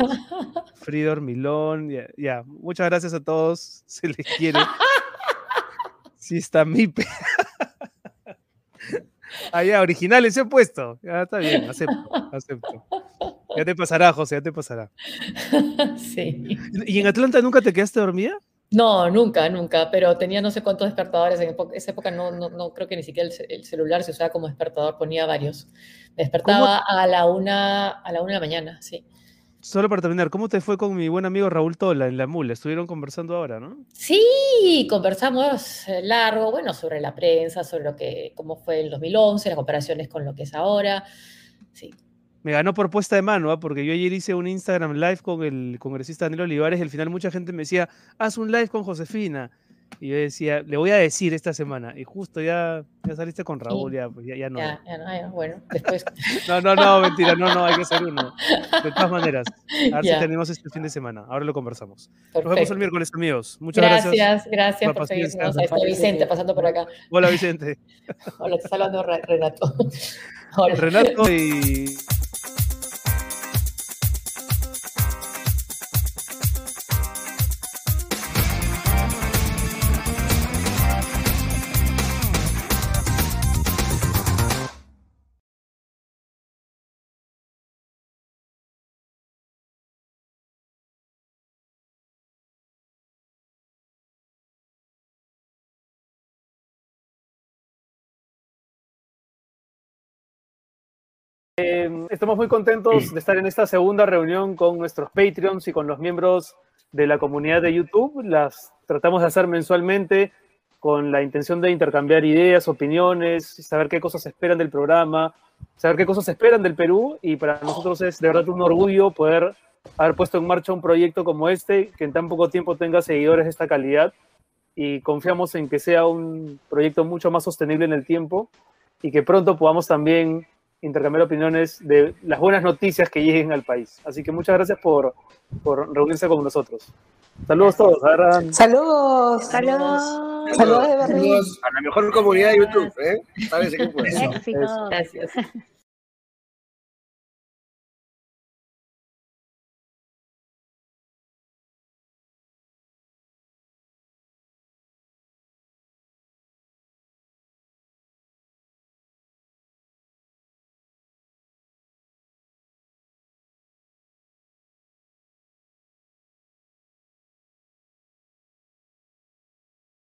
Speaker 8: Fridor Milón, ya, Muchas gracias a todos. Se les quiere. Sí está mi Allá, ah, originales he puesto. Ya está bien, acepto, acepto. Ya te pasará, José, ya te pasará.
Speaker 2: Sí.
Speaker 8: ¿Y en Atlanta nunca te quedaste dormida?
Speaker 2: No, nunca, nunca, pero tenía no sé cuántos despertadores. En esa época no, no, no creo que ni siquiera el, celular se usaba como despertador, ponía varios. Me despertaba a la, una, a la una de la mañana, sí.
Speaker 8: Solo para terminar, ¿cómo te fue con mi buen amigo Raúl Tola en la mula? Estuvieron conversando ahora, ¿no?
Speaker 2: Sí, conversamos eh, largo, bueno, sobre la prensa, sobre lo que, cómo fue el 2011, las comparaciones con lo que es ahora. Sí,
Speaker 8: me ganó por puesta de mano, ¿ah? porque yo ayer hice un Instagram live con el congresista Daniel Olivares y al final mucha gente me decía, haz un live con Josefina. Y yo decía, le voy a decir esta semana. Y justo ya, ya saliste con Raúl, ya, pues ya, ya no.
Speaker 2: Ya, ya, no, ya, bueno, después.
Speaker 8: No, no, no, mentira, no, no, hay que hacer uno. De todas maneras, a ver si tenemos este fin de semana. Ahora lo conversamos. Nos vemos
Speaker 2: Perfecto.
Speaker 8: el miércoles, amigos. Muchas gracias.
Speaker 2: Gracias, gracias por seguirnos. Ahí está Vicente pasando por acá.
Speaker 8: Hola, Vicente.
Speaker 2: Hola, te está hablando Re- Renato. Hola.
Speaker 8: Renato y. estamos muy contentos de estar en esta segunda reunión con nuestros Patreons y con los miembros de la comunidad de YouTube. Las tratamos de hacer mensualmente con la intención de intercambiar ideas, opiniones, saber qué cosas esperan del programa, saber qué cosas esperan del Perú. Y para nosotros es de verdad un orgullo poder haber puesto en marcha un proyecto como este que en tan poco tiempo tenga seguidores de esta calidad. Y confiamos en que sea un proyecto mucho más sostenible en el tiempo y que pronto podamos también intercambiar opiniones de las buenas noticias que lleguen al país. Así que muchas gracias por, por reunirse con nosotros. Saludos todos.
Speaker 9: Saludos.
Speaker 1: Saludos.
Speaker 9: Saludos de Berlín.
Speaker 10: Saludos a la mejor comunidad de YouTube, ¿eh? Puede.
Speaker 1: Éxitos.
Speaker 2: Gracias.